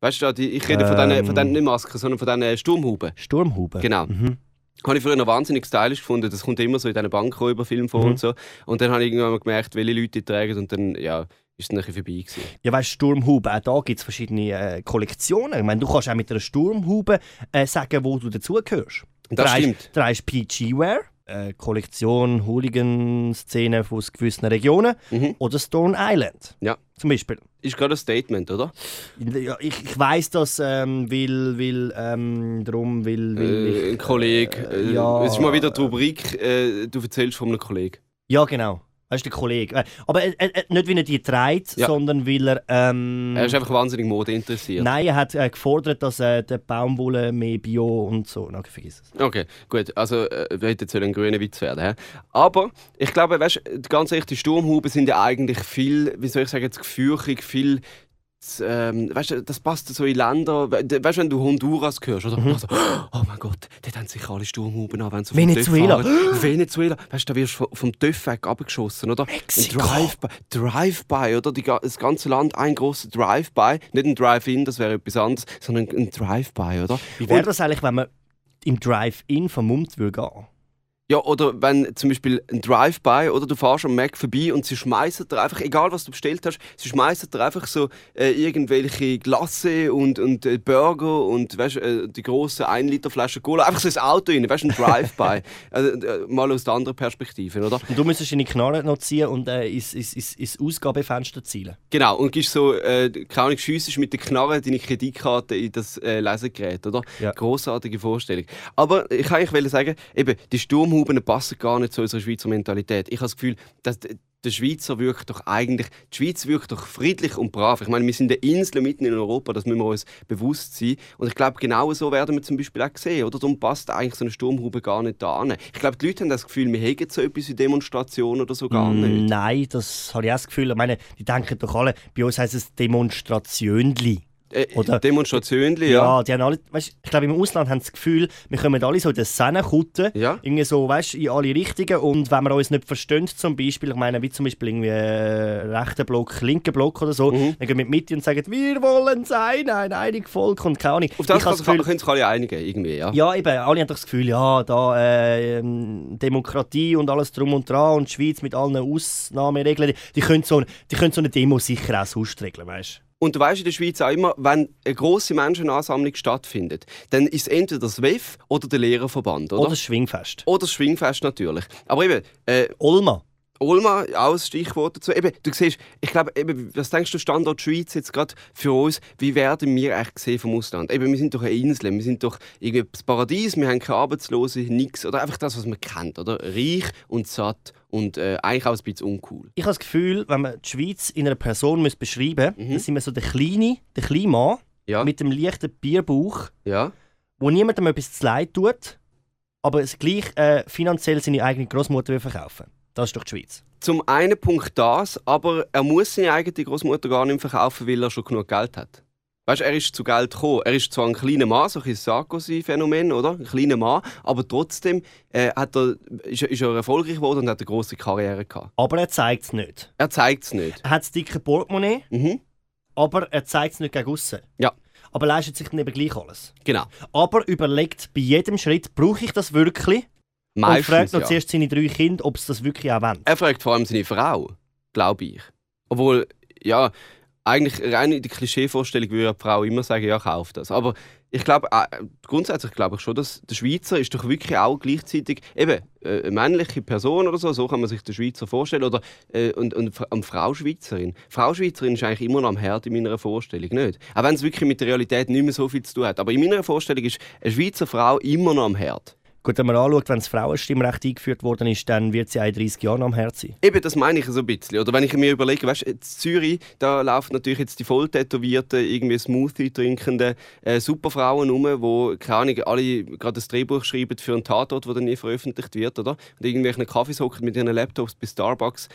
B: Weißt du, ich rede von diesen,
A: Ähm.
B: von diesen nicht Masken, sondern von diesen Sturmhuben.
A: Sturmhaube.
B: Genau.
A: Mhm.
B: Habe ich früher noch wahnsinnig stylisch gefunden. Das kommt immer so in diesen Bankräuberfilmen vor
A: Mhm.
B: und so. Und dann habe ich irgendwann mal gemerkt, welche Leute die tragen und dann, ja, ist es ein vorbei gewesen.
A: Ja, weißt du, Sturmhaube, auch da gibt es verschiedene äh, Kollektionen. Ich meine, du kannst auch mit einer Sturmhaube äh, sagen, wo du dazugehörst.
B: Das stimmt.
A: Da ist PG-Wear, äh, Kollektion, Hooligan-Szene aus gewissen Regionen.
B: Mhm.
A: Oder Stone Island.
B: Ja.
A: Zum Beispiel.
B: Ist gerade ein Statement, oder?
A: Ja, ich, ich weiss das, ähm, weil, weil, ähm, darum, weil, weil
B: Äh,
A: ich,
B: ein Kollege. Äh,
A: ja.
B: Es ist mal wieder die Rubrik, äh, du erzählst von einem Kollegen.
A: Ja, genau. Das ist der Kollege. Äh, Aber äh, äh, nicht, weil er die trägt,
B: Ja.
A: sondern weil er... Ähm,
B: Er ist einfach wahnsinnig Mode interessiert.
A: Nein, er hat äh, gefordert, dass äh, der Baumwolle mehr Bio und so. Na, okay, vergiss es.
B: Okay, gut. Also, äh, hätte jetzt ein grüner Witz werden. hä? Aber ich glaube, weißt, ganz ehrlich, die Sturmhuben sind ja eigentlich viel, wie soll ich sagen, jetzt gefürchig, viel. Ähm, weißt du, das passt so in Länder. we- Weißt du, wenn du Honduras hörst, oder? Also, oh mein Gott, dort haben sich alle Sturmhuben an, wenn sie
A: Venezuela.
B: Venezuela. Weißt du, da wirst du vom- TÜV weg abgeschossen, oder?
A: Mexiko.
B: Drive-by, Drive-by, oder? Die, das ganze Land ein großer Drive-by. Nicht ein Drive-in, das wäre etwas anderes, sondern ein Drive-by, oder?
A: Wie wäre das eigentlich, wenn man im Drive-In vermummt würde gehen?
B: Ja, oder wenn zum Beispiel ein Drive-by oder du fährst am Mac vorbei und sie schmeißen dir einfach, egal was du bestellt hast, sie schmeißen dir einfach so äh, irgendwelche Glasse und, und äh, Burger und weißt, äh, die große 1 Liter Flasche Cola, einfach so ins Auto rein, weißt du, ein Drive-by. äh, äh, mal aus der anderen Perspektive, oder?
A: Und du müsstest deine Knarre noch ziehen und äh, ins, ins, ins, ins Ausgabefenster zielen.
B: Genau, und gibst so, äh, keine Ahnung, schiessest mit der Knarre deine Kreditkarte in das äh, Lesegerät, oder?
A: Ja.
B: Grossartige Vorstellung. Aber ich kann eigentlich sagen, eben, die Sturmhuben passen gar nicht zu unserer Schweizer Mentalität. Ich habe das Gefühl, dass der Schweizer wirkt doch eigentlich, die Schweiz wirkt doch friedlich und brav. Ich meine, wir sind eine Insel mitten in Europa, das müssen wir uns bewusst sein. Und ich glaube, genau so werden wir zum Beispiel auch sehen, oder? Darum passt eigentlich so eine Sturmhube gar nicht da an. Ich glaube, die Leute haben das Gefühl, wir hätten so etwas wie Demonstration oder so gar nicht.
A: Nein, das habe ich auch das Gefühl. Ich meine, die denken doch alle, bei uns heisst es Demonstrationli.
B: Äh,
A: Oder-
B: Demonstrationen, ja.
A: Ja, die haben alle, weißt, ich glaube, im Ausland haben sie das Gefühl, wir kommen alle so in den Sennenkutten,
B: Ja.
A: irgendwie so, weißt, in alle Richtungen und wenn wir uns nicht verstehen, zum Beispiel, ich meine, wie zum Beispiel irgendwie äh, rechter Block, linker Block oder so,
B: Mhm.
A: dann gehen wir mit und sagen, wir wollen sein, ein einiges Volk und keine Ahnung.
B: Auf das
A: ich das Gefühl,
B: können sich alle einigen, irgendwie, ja.
A: ja, eben, alle haben das Gefühl, ja, da äh, ähm, Demokratie und alles drum und dran und die Schweiz mit allen Ausnahmeregeln, die können so, die können so eine Demo sicher auch sonst regeln, weißt
B: Und du weißt in der Schweiz auch immer, wenn eine grosse Menschenansammlung stattfindet, dann ist es entweder das WEF oder der Lehrerverband, oder?
A: Oder das Schwingfest.
B: Oder das Schwingfest natürlich. Aber eben, äh,
A: Olma.
B: Olma, auch ein Stichwort dazu. Eben, du siehst, ich glaube, eben, was denkst du, Standort Schweiz jetzt gerade für uns, wie werden wir eigentlich gesehen vom Ausland? Eben, wir sind doch eine Insel, wir sind doch irgendwie das Paradies, wir haben keine Arbeitslose, nichts. Oder einfach das, was man kennt, oder? Reich und satt und äh, eigentlich auch ein bisschen uncool.
A: Ich habe das Gefühl, wenn man die Schweiz in einer Person beschreiben müsste,
B: Mhm.
A: dann sind wir so der kleine, der kleine Mann
B: Ja,
A: mit dem leichten Bierbauch,
B: ja.
A: wo niemandem etwas zu leid tut, aber es gleich äh, finanziell seine eigene Großmutter verkaufen Das ist doch die Schweiz.
B: Zum einen Punkt das, aber er muss seine eigene Großmutter gar nicht verkaufen, weil er schon genug Geld hat. Weißt, er ist zu Geld gekommen. Er ist zwar ein kleiner Mann, so ein Sarkozy-Phänomen, oder? Ein kleiner Mann, aber trotzdem äh, hat er, ist, er- ist er erfolgreich geworden und hat eine große Karriere gehabt.
A: Aber er zeigt es nicht.
B: Er zeigt es nicht.
A: Er hat das dicke Portemonnaie,
B: Mhm.
A: aber er zeigt es nicht gegen aussen.
B: Ja.
A: aber leistet sich dann eben gleich alles.
B: Genau.
A: Aber überlegt bei jedem Schritt, brauche ich das wirklich? Und fragt
B: Meistens,
A: noch
B: ja.
A: zuerst seine drei Kinder, ob sie das wirklich auch wollen.
B: Er fragt vor allem seine Frau, glaube ich. Obwohl, ja, eigentlich rein in die Klischeevorstellung würde ja die Frau immer sagen, ja, kauf das. Aber ich glaube, äh, grundsätzlich glaube ich schon, dass der Schweizer ist doch wirklich auch gleichzeitig eben äh, eine männliche Person oder so, so kann man sich den Schweizer vorstellen. Oder äh, und, und eine Frau Schweizerin. Frau Schweizerin ist eigentlich immer noch am Herd in meiner Vorstellung, nicht? Auch wenn es wirklich mit der Realität nicht mehr so viel zu tun hat. Aber in meiner Vorstellung ist eine Schweizer Frau immer noch am Herd.
A: Gut, wenn man anschaut, wenn das Frauenstimmrecht eingeführt worden ist, dann wird sie auch in 30 Jahren am Herz sein.
B: Eben, das meine ich so ein bisschen. Oder wenn ich mir überlege, weißt, in Zürich, da laufen natürlich jetzt die volltätowierten, irgendwie Smoothie trinkenden äh, Superfrauen rum, wo, keine Ahnung, alle gerade das Drehbuch schreiben für einen Tatort, der dann nie veröffentlicht wird, oder? Und irgendwelchen Kaffees hocken mit ihren Laptops bei Starbucks.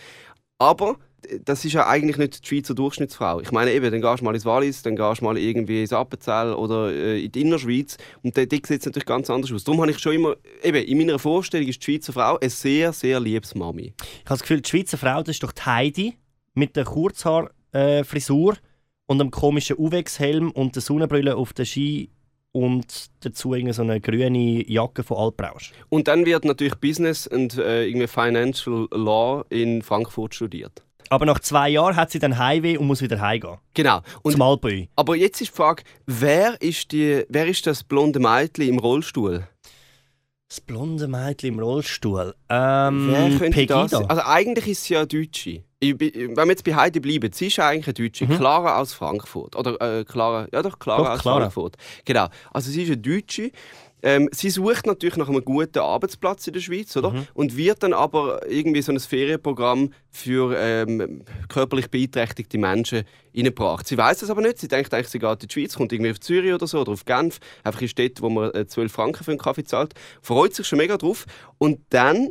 B: Aber das ist ja eigentlich nicht die Schweizer Durchschnittsfrau. Ich meine eben, dann gehst du mal ins Wallis, dann gehst du mal irgendwie ins Appenzell oder äh, in die Innerschweiz und dort sieht es natürlich ganz anders aus. Darum habe ich schon immer, eben, in meiner Vorstellung ist die Schweizer Frau ein sehr, sehr liebes Mami.
A: Ich habe das Gefühl, die Schweizer Frau, das ist doch die Heidi mit der Kurzhaarfrisur und einem komischen Uwex-Helm und der Sonnenbrille auf der Ski und dazu so eine grüne Jacke von Alprausch.
B: Und dann wird natürlich Business und äh, irgendwie Financial Law in Frankfurt studiert.
A: Aber nach zwei Jahren hat sie dann Heimweh und muss wieder heimgehen.
B: Genau. Und,
A: Zum Alpöi.
B: aber jetzt ist die Frage, wer ist, die, wer ist das blonde Mädchen im Rollstuhl?
A: Das blonde Mädchen im Rollstuhl. Ähm,
B: wer könnte
A: Pegida.
B: das sein? Also eigentlich ist sie ja Deutsche. Ich, wenn wir jetzt bei Heidi bleiben, sie ist eigentlich eine Deutsche.
A: Mhm.
B: Clara aus Frankfurt. Oder äh, Clara, ja doch, Clara
A: Doch,
B: aus
A: Clara.
B: Frankfurt. Genau. Also sie ist eine Deutsche. Ähm, sie sucht natürlich nach einem guten Arbeitsplatz in der Schweiz, oder?
A: Mhm.
B: Und wird dann aber irgendwie so ein Ferienprogramm für ähm, körperlich beeinträchtigte Menschen reingebracht. Sie weiß das aber nicht. Sie denkt eigentlich, sie geht in die Schweiz, kommt irgendwie auf Zürich oder so oder auf Genf, einfach in Städte, wo man äh, 12 Franken für einen Kaffee zahlt. Freut sich schon mega drauf. Und dann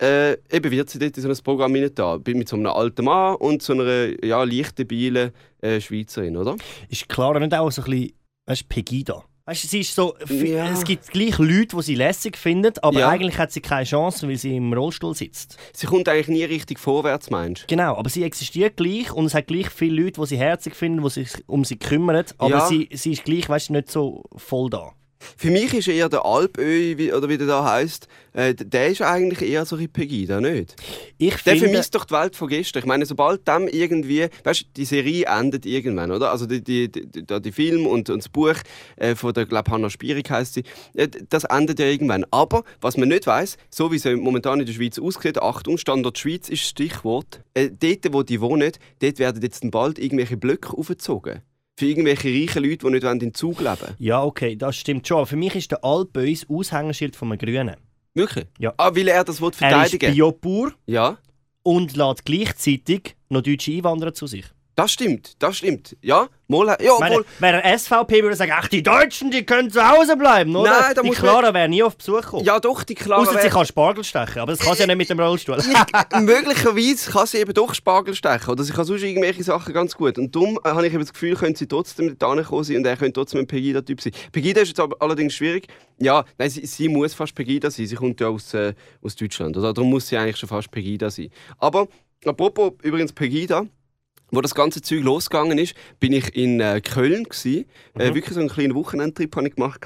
B: äh, eben wird sie dort in so ein Programm da, mit so einem alten Mann und so einer ja, leicht debilen äh, Schweizerin, oder?
A: Ist Clara nicht auch so ein bisschen, weißt Pegida? Weißt du, sie ist so,
B: Ja.
A: es gibt gleich Leute, die sie lässig finden, aber
B: Ja.
A: eigentlich hat sie keine Chance, weil sie im Rollstuhl sitzt.
B: Sie kommt eigentlich nie richtig vorwärts, meinst du?
A: Genau, aber sie existiert gleich und es hat gleich viele Leute, die sie herzig finden, die sich um sie kümmern, aber
B: Ja.
A: sie, sie ist gleich, weißt du, nicht so voll da.
B: Für mich ist eher der Alpöi, wie, oder wie der da heisst, äh, der ist eigentlich eher so ein Pegida, nicht?
A: Ich
B: Der
A: finde,
B: vermisst doch die Welt von gestern. Ich meine, sobald dem irgendwie, weißt du, die Serie endet irgendwann, oder? Also die, die, die, die, Film und, und das Buch äh, von der, glaube Hannah Spierig heißt sie, äh, das endet ja irgendwann. Aber was man nicht weiß, so wie es momentan in der Schweiz aussieht, Achtung, Standort Schweiz ist das Stichwort. Äh, dort, wo die wohnen, dort werden jetzt bald irgendwelche Blöcke aufgezogen. Für irgendwelche reichen Leute, die nicht in Zug leben wollen.
A: ja, okay, das stimmt schon. Aber für mich ist der Alpöis Aushängeschild von einem Grünen.
B: Wirklich?
A: Ja.
B: Ah, weil er das will
A: Er ist
B: verteidigen
A: Biopur
B: Ja.
A: und lädt gleichzeitig noch deutsche Einwanderer zu sich.
B: Das stimmt, das stimmt. Ja, mal, ja,
A: meine,
B: obwohl,
A: wäre er SVP, würde sagen, ach, die Deutschen, die können zu Hause bleiben, oder?
B: Nein, da
A: die
B: muss man-
A: Clara wäre nie auf Besuch gekommen.
B: ja doch, die Clara
A: Ausser sie kann Spargel stechen, aber das kann sie ja nicht mit dem Rollstuhl.
B: ich, möglicherweise kann sie eben doch Spargel stechen oder sie kann sonst irgendwelche Sachen ganz gut. Und darum äh, habe ich eben das Gefühl, könnte sie trotzdem da kommen sein und er könnte trotzdem ein Pegida-Typ sein. Pegida ist jetzt aber allerdings schwierig. Ja, nein, sie, sie muss fast Pegida sein. Sie kommt ja aus, äh, aus Deutschland. Oder? Darum muss sie eigentlich schon fast Pegida sein. Aber apropos übrigens Pegida, wo das ganze Zeug losgegangen ist, bin ich in äh, Köln gsi. Äh, wirklich so einen kleinen Wochenendtrip habe ich gemacht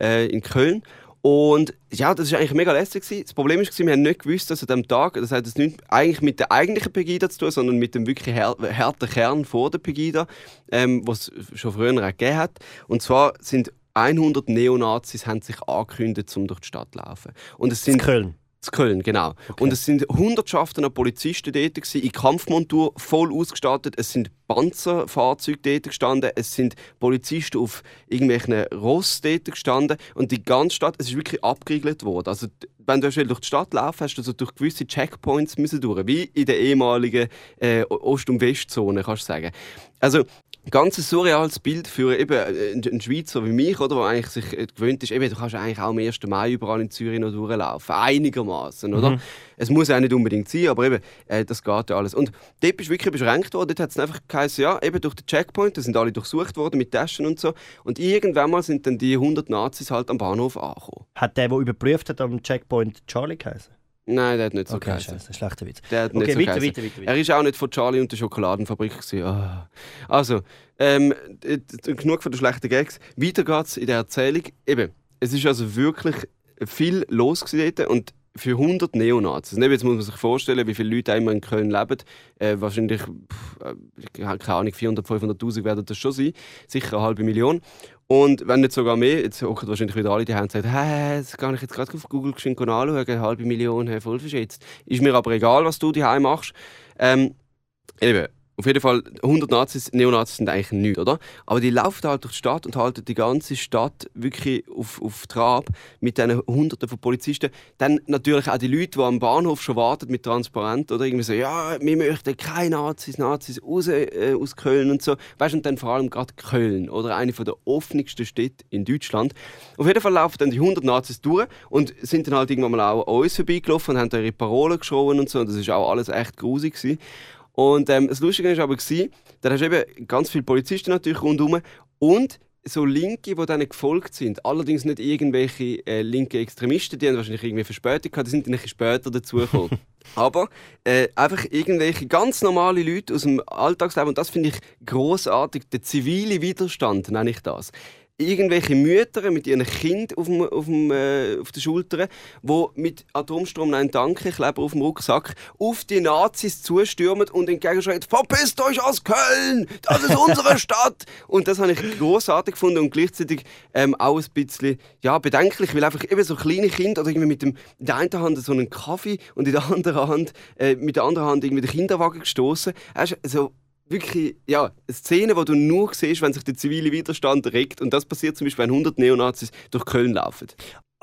B: äh, in Köln. Und ja, das war eigentlich mega lässig. gewesen. Das Problem war, wir haben nicht gewusst, dass an diesem Tag, das hat es nicht eigentlich mit der eigentlichen Pegida zu tun, sondern mit dem wirklich har harten Kern vor der Pegida, ähm, was es schon früher auch gegeben hat. Und zwar sind 100 Neonazis haben sich angekündigt, um durch die Stadt zu laufen. Und es
A: In
B: sind
A: Köln.
B: Zu Köln, genau. Und es sind Hundertschaften an Polizisten dort, gewesen, in Kampfmontur, voll ausgestattet. Es sind Panzerfahrzeuge dort gestanden. Es sind Polizisten auf irgendwelchen Ross dort gestanden. Und die ganze Stadt, es ist wirklich abgeriegelt worden. Also, wenn du durch die Stadt laufst, hast du so durch gewisse Checkpoints müssen durch, wie in der ehemaligen äh, Ost- und Westzone, kannst du sagen. Also, ganz ein surreales Bild für eben einen einen Schweizer wie mich, oder, der eigentlich sich äh, gewöhnt ist, eben, du kannst eigentlich auch am 1. Mai überall in Zürich noch durchlaufen, einigermaßen, oder?
A: Mhm.
B: Es muss ja auch nicht unbedingt sein, aber eben, äh, das geht ja alles. Und dort bist du wirklich beschränkt worden, dort hat es einfach geheißen, ja, eben durch den Checkpoint, da sind alle durchsucht worden mit Taschen und so. Und irgendwann mal sind dann die 100 Nazis halt am Bahnhof angekommen.
A: Hat der, der überprüft hat, am Checkpoint Charlie geheißen?
B: Nein, der hat nicht so
A: Okay,
B: geheißen.
A: scheiße, schlechter Witz.
B: Der hat
A: Okay,
B: nicht so
A: weiter, weiter, weiter, weiter.
B: Er ist auch nicht von Charlie und der Schokoladenfabrik. Ah. Also, ähm, d- genug von den schlechten Gags. Weiter geht's in der Erzählung. Eben, es ist also wirklich viel los dort und für 100 Neonazis. Jetzt muss man sich vorstellen, wie viele Leute einmal in Köln leben. Äh, wahrscheinlich, pff, äh, keine Ahnung, 400, 500'000 werden das schon sein. Sicher eine halbe Million. Und wenn nicht sogar mehr, jetzt hocken wahrscheinlich wieder alle die Hände und sagen, hä, das kann ich jetzt gerade auf Google geschwind anschauen, eine halbe Million, hey, voll verschätzt. Ist mir aber egal, was du daheim machst. Ähm, eben, auf jeden Fall, 100 Nazis, Neonazis sind eigentlich nichts, oder? Aber die laufen halt durch die Stadt und halten die ganze Stadt wirklich auf, auf Trab mit diesen Hunderten von Polizisten. Dann natürlich auch die Leute, die am Bahnhof schon warten mit Transparent oder irgendwie so, ja, wir möchten keine Nazis, Nazis raus äh, aus Köln und so. Weißt du, und dann vor allem gerade Köln, oder? Eine der offensten Städte in Deutschland. Auf jeden Fall laufen dann die 100 Nazis durch und sind dann halt irgendwann mal auch an uns vorbeigelaufen und haben ihre Parolen geschrien und so. Und das ist auch alles echt grusig. Und ähm, das Lustige war aber, gewesen, da hast du eben ganz viele Polizisten natürlich rundherum und so Linke, die denen gefolgt sind. Allerdings nicht irgendwelche äh, linke Extremisten, die haben wahrscheinlich irgendwie Verspätung gehabt, die sind dann ein bisschen später dazugekommen. aber äh, einfach irgendwelche ganz normale Leute aus dem Alltagsleben und das finde ich großartig. Der zivile Widerstand nenne ich das irgendwelche Mütter mit ihren Kind auf, dem, auf, dem, äh, auf den Schultern, die mit Atomstrom Nein Danke Kleber auf dem Rucksack auf die Nazis zustürmen und entgegenschreien: Verpisst euch aus Köln! Das ist unsere Stadt! Und das habe ich großartig gefunden und gleichzeitig ähm, auch ein bisschen ja, bedenklich, weil einfach eben so kleine Kinder oder irgendwie mit dem, in der einen Hand so einen Kaffee und in der anderen Hand äh, mit der anderen Hand irgendwie den Kinderwagen gestoßen. Also, wirklich, ja, eine Szene, die du nur siehst, wenn sich der zivile Widerstand regt. Und das passiert zum Beispiel, wenn 100 Neonazis durch Köln laufen.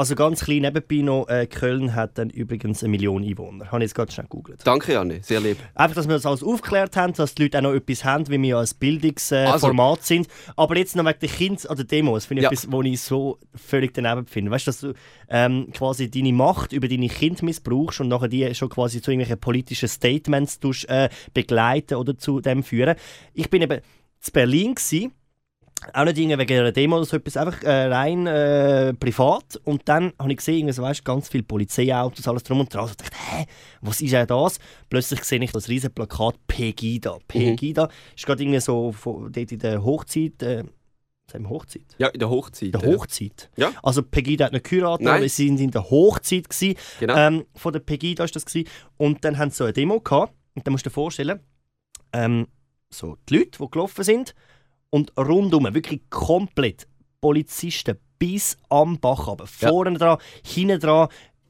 A: Also ganz klein nebenbei noch, äh, Köln hat dann übrigens eine Million Einwohner. Habe ich jetzt gerade schnell gegoogelt.
B: Danke, Janne, sehr lieb.
A: Einfach, dass wir das alles aufgeklärt haben, dass die Leute auch noch etwas haben, wie wir ja als Bildungsformat
B: Also-
A: sind. Aber jetzt noch wegen der Kind oder Demos, finde ich
B: Ja.
A: etwas, wo ich so völlig daneben finde. Weißt du, dass du ähm, quasi deine Macht über deine Kinder missbrauchst und nachher die schon quasi zu irgendwelchen politischen Statements tust, äh, begleiten oder zu dem führen. Ich bin eben zu Berlin gewesen, auch nicht irgendwie wegen einer Demo oder so etwas, einfach äh, rein äh, privat. Und dann habe ich gesehen, so, weißt, ganz viele Polizeiautos, alles drum und dran. Und ich dachte, hä, was ist denn das? Plötzlich sehe ich das riesige Plakat Pegida. Pegida ist gerade irgendwie so von, dort in der Hochzeit. Äh, wir Hochzeit?
B: Ja, in der Hochzeit.
A: In der Hochzeit.
B: Ja.
A: Also Pegida hat nicht geheiratet, aber sie sind in der Hochzeit gewesen.
B: Genau.
A: Ähm, von der Pegida ist das gewesen. Und dann haben sie so eine Demo gehabt. Und dann musst du dir vorstellen, ähm, so die Leute, die gelaufen sind und rundum wirklich komplett Polizisten bis am Bach runter. Vorne dran, hinten dran,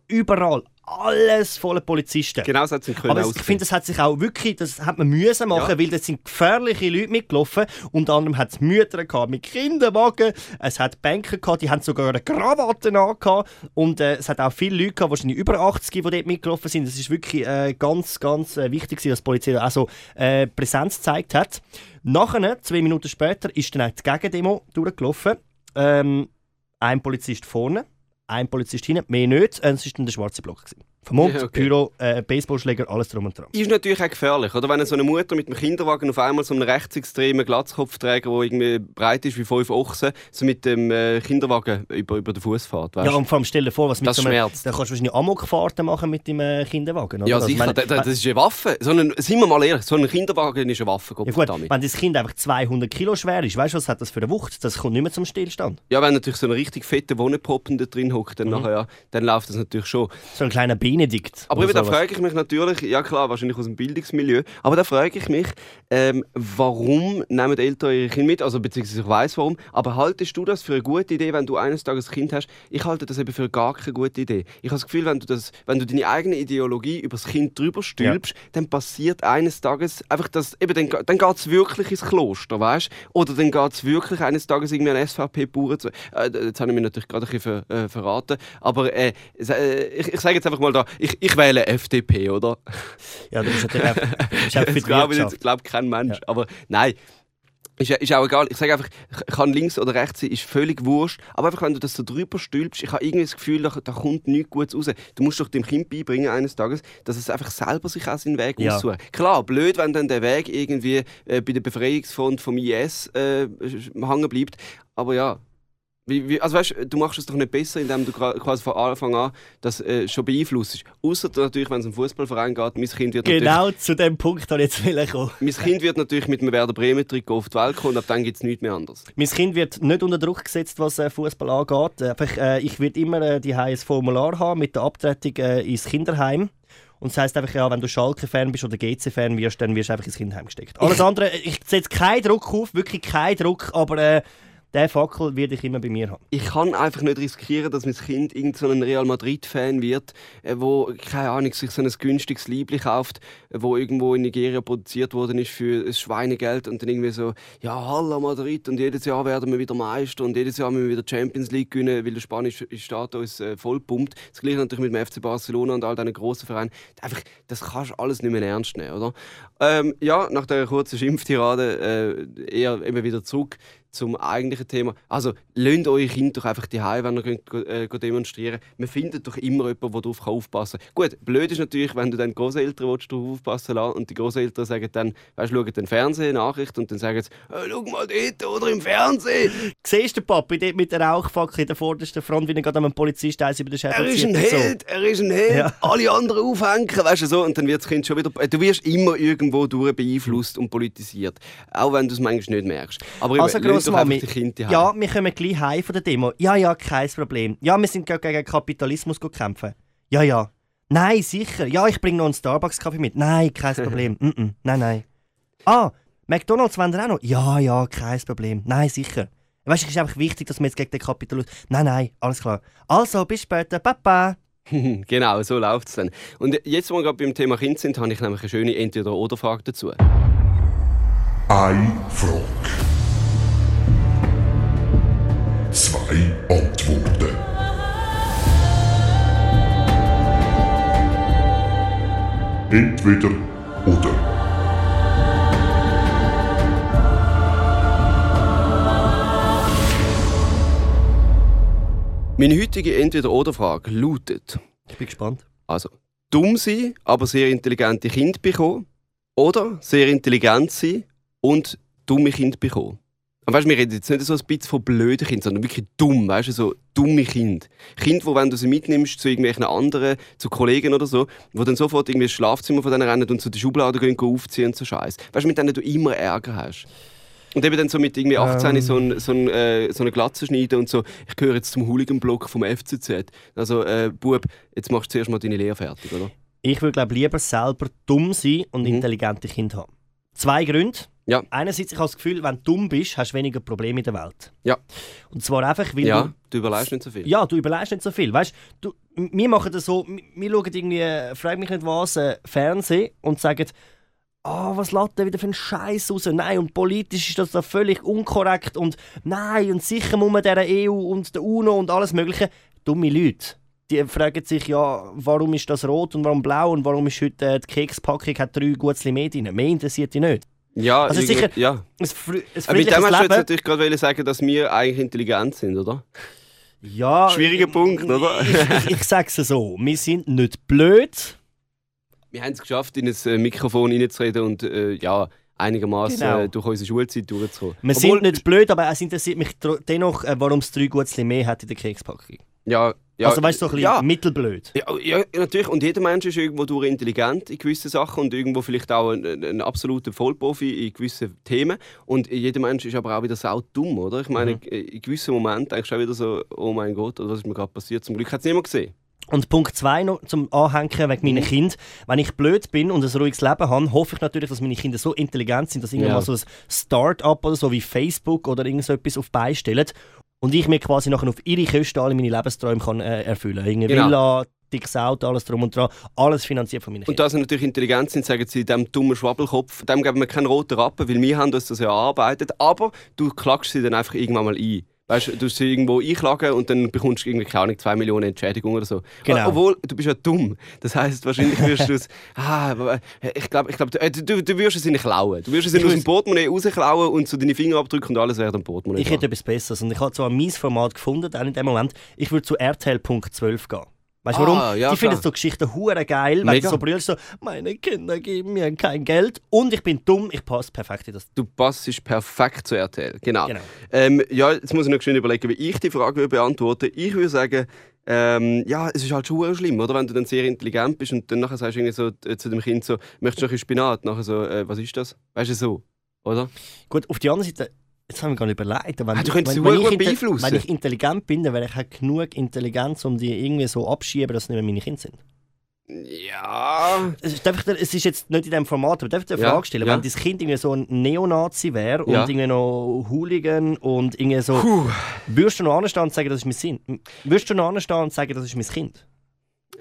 A: überall. Alles voller Polizisten.
B: Genau so hat Köln
A: Aber ich finde, das hat sich auch wirklich, das hat man müssen machen,
B: Ja.
A: weil das sind gefährliche Leute mitgelaufen. Unter anderem hat es Mütter gehabt mit Kinderwagen, es hat Banker gehabt, die haben sogar eine Krawatte angehabt und äh, es hat auch viele Leute gehabt, wahrscheinlich über 80, die dort mitgelaufen sind. Es ist wirklich äh, ganz, ganz äh, wichtig, dass die Polizei auch so äh, Präsenz gezeigt hat. Nachher, zwei Minuten später, ist dann auch die Gegendemo durchgelaufen. Ähm, ein Polizist vorne, ein Polizist hinten, mehr nicht. Äh, Es war dann der schwarze Block. Gewesen. Vermummt,
B: Ja, okay.
A: Pyro, äh, Baseballschläger, alles drum und dran.
B: Ist natürlich auch gefährlich, oder? Wenn so eine Mutter mit dem Kinderwagen auf einmal so einen rechtsextremen Glatzkopfträger, der irgendwie breit ist wie fünf Ochsen, so mit dem äh, Kinderwagen über, über den Fuß fährt. Weißt?
A: Ja, und vor allem stell dir vor, was mit
B: Das
A: so einem,
B: schmerzt.
A: Da kannst du wahrscheinlich Amokfahrten machen mit dem äh, Kinderwagen. Oder?
B: ja
A: Also,
B: sicher,
A: ich meine,
B: da- da- das ist eine Waffe. So ein, sind wir mal ehrlich, so ein Kinderwagen ist eine Waffe,
A: ja, gut,
B: verdammt.
A: wenn das Kind einfach 200 Kilo schwer ist, weißt du, was hat das für eine Wucht? Das kommt nicht mehr zum Stillstand.
B: Ja, wenn natürlich so ein richtig fetter Wohnpoppen da drin hockt,
A: Mhm.
B: dann, nachher, ja, dann läuft das natürlich schon.
A: So ein kleiner Benedikt.
B: Aber eben, da frage ich mich natürlich, ja klar, wahrscheinlich aus dem Bildungsmilieu, aber da frage ich mich, ähm, warum nehmen die Eltern ihre Kinder mit? Also beziehungsweise ich weiß warum, aber haltest du das für eine gute Idee, wenn du eines Tages ein Kind hast? Ich halte das eben für gar keine gute Idee. Ich habe das Gefühl, wenn du, das, wenn du deine eigene Ideologie über das Kind drüber stülpst, dann passiert eines Tages einfach das, eben dann, dann geht es wirklich ins Kloster, weißt Oder dann geht es wirklich eines Tages irgendwie an SVP-Bauern zu. Äh, jetzt habe ich mich natürlich gerade ein bisschen ver, äh, verraten, aber äh, äh, ich, ich sage jetzt einfach mal da, ich, ich wähle FDP, oder?
A: Ja, du bist natürlich auch, du bist auch für
B: Das
A: die
B: glaube jetzt, glaube kein Mensch.
A: Ja.
B: Aber nein. Ist, ist auch egal. Ich sage einfach, kann links oder rechts sein, ist völlig wurscht. Aber einfach, wenn du das so drüber stülpst, ich habe irgendwie das Gefühl, da, da kommt nichts Gutes raus. Du musst doch dem Kind beibringen eines Tages, dass es einfach selber sich auch seinen Weg
A: Ja.
B: aussucht. Klar, blöd, wenn dann der Weg irgendwie äh, bei der Befreiungsfront vom IS äh, hängen bleibt. Aber ja, Wie, wie, also weißt, du machst es doch nicht besser, indem du quasi von Anfang an das äh, schon beeinflusst. Außer natürlich, wenn es um Fußballverein geht, mein Kind wird
A: Genau zu dem Punkt habe ich jetzt kommen.
B: Mein Kind wird natürlich mit dem Werder Bremen Trikot auf die Welt kommen und ab dann gibt es nichts mehr anderes.
A: Mein Kind wird nicht unter Druck gesetzt, was äh, Fußball angeht. Einfach, äh, ich werde immer äh, die ein Formular haben mit der Abtretung äh, ins Kinderheim. Und das heisst einfach, ja, wenn du Schalke-Fan bist oder GC-Fan wirst, dann wirst du einfach ins Kinderheim gesteckt. Alles andere, ich setze keinen Druck auf, wirklich keinen Druck, aber der Fackel werde ich immer bei mir haben.
B: Ich kann einfach nicht riskieren, dass mein Kind irgend so Real Madrid-Fan wird, äh, wo keine Ahnung sich so ein günstiges Liebling kauft, äh, wo irgendwo in Nigeria produziert worden ist für ein Schweinegeld und dann irgendwie so, ja, Halla Madrid und jedes Jahr werden wir wieder Meister und jedes Jahr müssen wir wieder Champions League gewinnen, weil der spanische Staat uns äh, vollpumpt. Das gleiche natürlich mit dem FC Barcelona und all diesen grossen Vereinen. Einfach, das kannst du alles nicht mehr ernst nehmen, oder? Ähm, ja, nach der kurzen Schimpftirade äh, eher immer wieder zurück zum eigentlichen Thema. Also, lasst eure Kinder doch einfach die wenn ihr könnt, äh, demonstrieren Man findet doch immer jemanden, der darauf aufpassen kann. Gut, blöd ist natürlich, wenn du dann Großeltern darauf aufpassen willst und die Großeltern sagen dann, weißt du, schauen den Fernsehen, Nachricht und dann sagen sie, äh, schau mal dort oder im Fernsehen.
A: Siehst du Papi dort mit der Rauchfackel in der vordersten Front, wie er gerade einem Polizist eins über den Schädel
B: Er ist ein Held, so. er ist ein Held. Ja. Alle anderen aufhängen, weißt du so, und dann wird das Kind schon wieder... Du wirst immer irgendwo durch beeinflusst und politisiert. Auch wenn du es manchmal nicht merkst.
A: Aber also, Grossmami, ja, wir kommen gleich heim von der Demo. Ja, ja, kein Problem. Ja, wir sind gegen Kapitalismus kämpfen. Ja, ja. Nein, sicher. Ja, ich bringe noch einen Starbucks-Kaffee mit. Nein, kein Problem. mm -mm. Nein, nein. Ah, McDonalds wollen wir auch noch? Ja, ja, kein Problem. Nein, sicher. Weißt du, es ist einfach wichtig, dass wir jetzt gegen den Kapitalismus. Nein, nein, alles klar. Also, bis später. Papa.
B: genau, so läuft es dann. Und jetzt, wo wir gerade beim Thema Kind sind, habe ich nämlich eine schöne Entweder-Oder-Frage dazu.
C: Eine Frage. Entweder oder.
B: Meine heutige Entweder-Oder-Frage lautet:
A: Ich bin gespannt.
B: Also, dumm sein, aber sehr intelligente Kinder bekommen. Oder sehr intelligent sein und dumme Kinder bekommen. Und weißt, wir reden jetzt nicht so ein bisschen von blöden Kindern, sondern wirklich dumm, weißt du, so dumme Kinder. Kinder, wo wenn du sie mitnimmst zu irgendwelchen anderen, zu Kollegen oder so, wo dann sofort irgendwie das Schlafzimmer von denen rennen und zu den Schubladen gehen, aufziehen und so Scheiß. Weißt du, mit denen du immer Ärger hast. Und eben dann so mit irgendwie 18 ähm. so, ein, so, ein, äh, so eine Glatze schneiden und so, ich gehöre jetzt zum Hooligan-Block vom FCZ. Also, äh, Bub, jetzt machst du zuerst mal deine Lehre fertig, oder?
A: Ich würde, glaube lieber selber dumm sein und mhm. intelligente Kinder haben. Zwei Gründe.
B: Ja.
A: Einerseits, ich habe das Gefühl, wenn du dumm bist, hast du weniger Probleme in der Welt.
B: Ja.
A: Und zwar einfach, weil
B: ja,
A: du...
B: du überleist nicht so viel.
A: Ja, du überleist nicht so viel. Weißt du, wir machen das so, wir schauen irgendwie, frag mich nicht was, äh, Fernsehen und sagen, oh, was lädt der wieder für einen Scheiß raus? Nein, und politisch ist das da völlig unkorrekt und nein, und sicher muss man dieser EU und der UNO und alles Mögliche. Dumme Leute. Die fragen sich ja, warum ist das rot und warum blau und warum ist heute äh, die Kekspackung hat drei Gutzli mehr drin. Mehr interessiert die nicht.
B: Ja,
A: also sicher,
B: ja.
A: Es,
B: es Aber mit dem hast du jetzt natürlich gerade sagen, dass wir eigentlich intelligent sind, oder?
A: Ja.
B: Schwieriger Punkt, oder?
A: ich, ich, ich sag's so, wir sind nicht blöd.
B: Wir haben es geschafft, in ein äh, Mikrofon reinzureden und äh, ja, einigermaßen genau. äh, durch unsere Schulzeit durchzukommen.
A: Wir Obwohl, sind nicht blöd, aber es interessiert mich dennoch, äh, warum es drei Gutzli mehr hat in der Kekspackung.
B: Ja, ja,
A: also weißt du, so ein bisschen ja. mittelblöd.
B: Ja, ja, natürlich. Und jeder Mensch ist irgendwo durch intelligent in gewissen Sachen und irgendwo vielleicht auch ein, ein absoluter Vollprofi in gewissen Themen. Und jeder Mensch ist aber auch wieder sau dumm, oder? Ich meine, mhm. in gewissen Momenten denkst du auch wieder so, oh mein Gott, was ist mir gerade passiert? Zum Glück hat es niemand gesehen.
A: Und Punkt 2 noch zum Anhängen wegen meiner mhm. Kinder. Wenn ich blöd bin und ein ruhiges Leben habe, hoffe ich natürlich, dass meine Kinder so intelligent sind, dass irgendwann ja. mal so ein Start-up oder so wie Facebook oder irgend so etwas auf beistellen und ich mir quasi nachher auf ihre Kosten alle meine Lebensträume kann, äh, erfüllen kann. Genau. Villa, dickes Auto, alles drum und dran, alles finanziert von meinen
B: Kindern. Und da sie natürlich intelligent sind, sagen sie, dem dummen Schwabbelkopf, dem geben wir keinen roten Rappen, weil wir haben uns das ja erarbeitet, aber du klagst sie dann einfach irgendwann mal ein. Weißt du, du sie irgendwo einklagen und dann bekommst du irgendwie, keine Ahnung, 2 Millionen Entschädigung oder so.
A: Genau.
B: Obwohl, du bist ja dumm. Das heisst, wahrscheinlich wirst du es. Ah, ich glaube, ich glaub, du, du, du wirst es nicht klauen. Du wirst es aus dem Portemonnaie rausklauen und so deine Finger abdrücken und alles wäre dann Portemonnaie.
A: Ich hätte etwas Besseres. Und ich habe zwar ein mies Format gefunden, auch in dem Moment. Ich würde zu RTL.12 gehen. Weißt du warum?
B: Ah, ja,
A: die finden so Geschichten hure geil,
B: Mega.
A: du so brüllst, so, meine Kinder geben mir kein Geld und ich bin dumm, ich passe perfekt in das.
B: Du passest perfekt zu RTL. Genau.
A: Genau.
B: Ähm, ja, jetzt muss ich noch schnell überlegen, wie ich die Frage würde beantworten Ich würde sagen, ähm, ja, es ist halt schon schlimm, oder? Wenn du dann sehr intelligent bist und dann nachher sagst du irgendwie so äh, zu dem Kind so, möchtest du noch ein Spinat? Nachher so, äh, was ist das? Weißt du so, oder?
A: Gut, auf die andere Seite, jetzt haben wir gar nicht überlegt. Wenn,
B: Ah, du könntest
A: wenn,
B: sie
A: wenn, ich
B: beeinflussen.
A: wenn ich intelligent bin, dann wäre ich halt genug Intelligenz, um die irgendwie so abschieben, dass es nicht mehr meine Kinder sind.
B: Ja.
A: Es ist, einfach, es ist jetzt nicht in diesem Format, aber darf ich dir eine
B: Ja,
A: Frage stellen?
B: ja.
A: Wenn dein Kind irgendwie so ein Neonazi wäre und
B: Ja.
A: irgendwie noch Hooligan und irgendwie so,
B: Puh.
A: würdest du noch anstehen und sagen, das ist mein Kind? Würdest du noch anstehen und sagen, das ist mein Kind?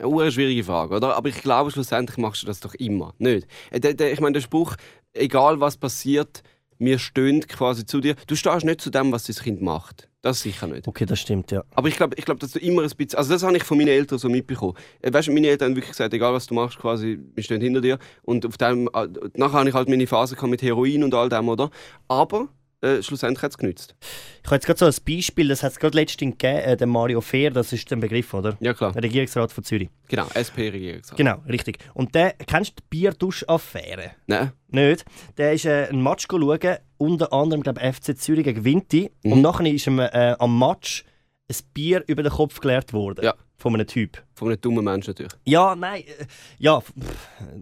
B: Eine schwierige Frage, oder? Aber ich glaube, schlussendlich machst du das doch immer. Nicht? Äh, Ich meine, der Spruch, egal was passiert, wir stehen quasi zu dir. Du stehst nicht zu dem, was dein Kind macht. Das sicher nicht.
A: Okay, das stimmt, ja.
B: Aber ich glaube, ich glaub, dass du immer ein bisschen. Also, das habe ich von meinen Eltern so mitbekommen. Äh, Weißt du, meine Eltern haben wirklich gesagt, egal was du machst, quasi, wir stehen hinter dir. Und auf dem, äh, nachher habe ich halt meine Phase mit Heroin und all dem, oder? Aber äh, schlussendlich hat es genützt.
A: Ich habe jetzt gerade so ein Beispiel, das hat es gerade letztens gegeben, äh, der Mario Fehr, das ist der Begriff, oder?
B: Ja, klar.
A: Der Regierungsrat von Zürich.
B: Genau, SP-Regierungsrat.
A: Genau, richtig. Und der, kennst du die Bierdusch-Affäre?
B: Nein.
A: Nicht. Der ist äh, einen Match schauen, unter anderem glaube FC Zürich gegen Vinti.
B: Mhm.
A: Und nachher ist ihm äh, am Match ein Bier über den Kopf geleert worden.
B: Ja.
A: Von einem Typ.
B: Von einem dummen Menschen natürlich.
A: Ja, nein, äh, ja,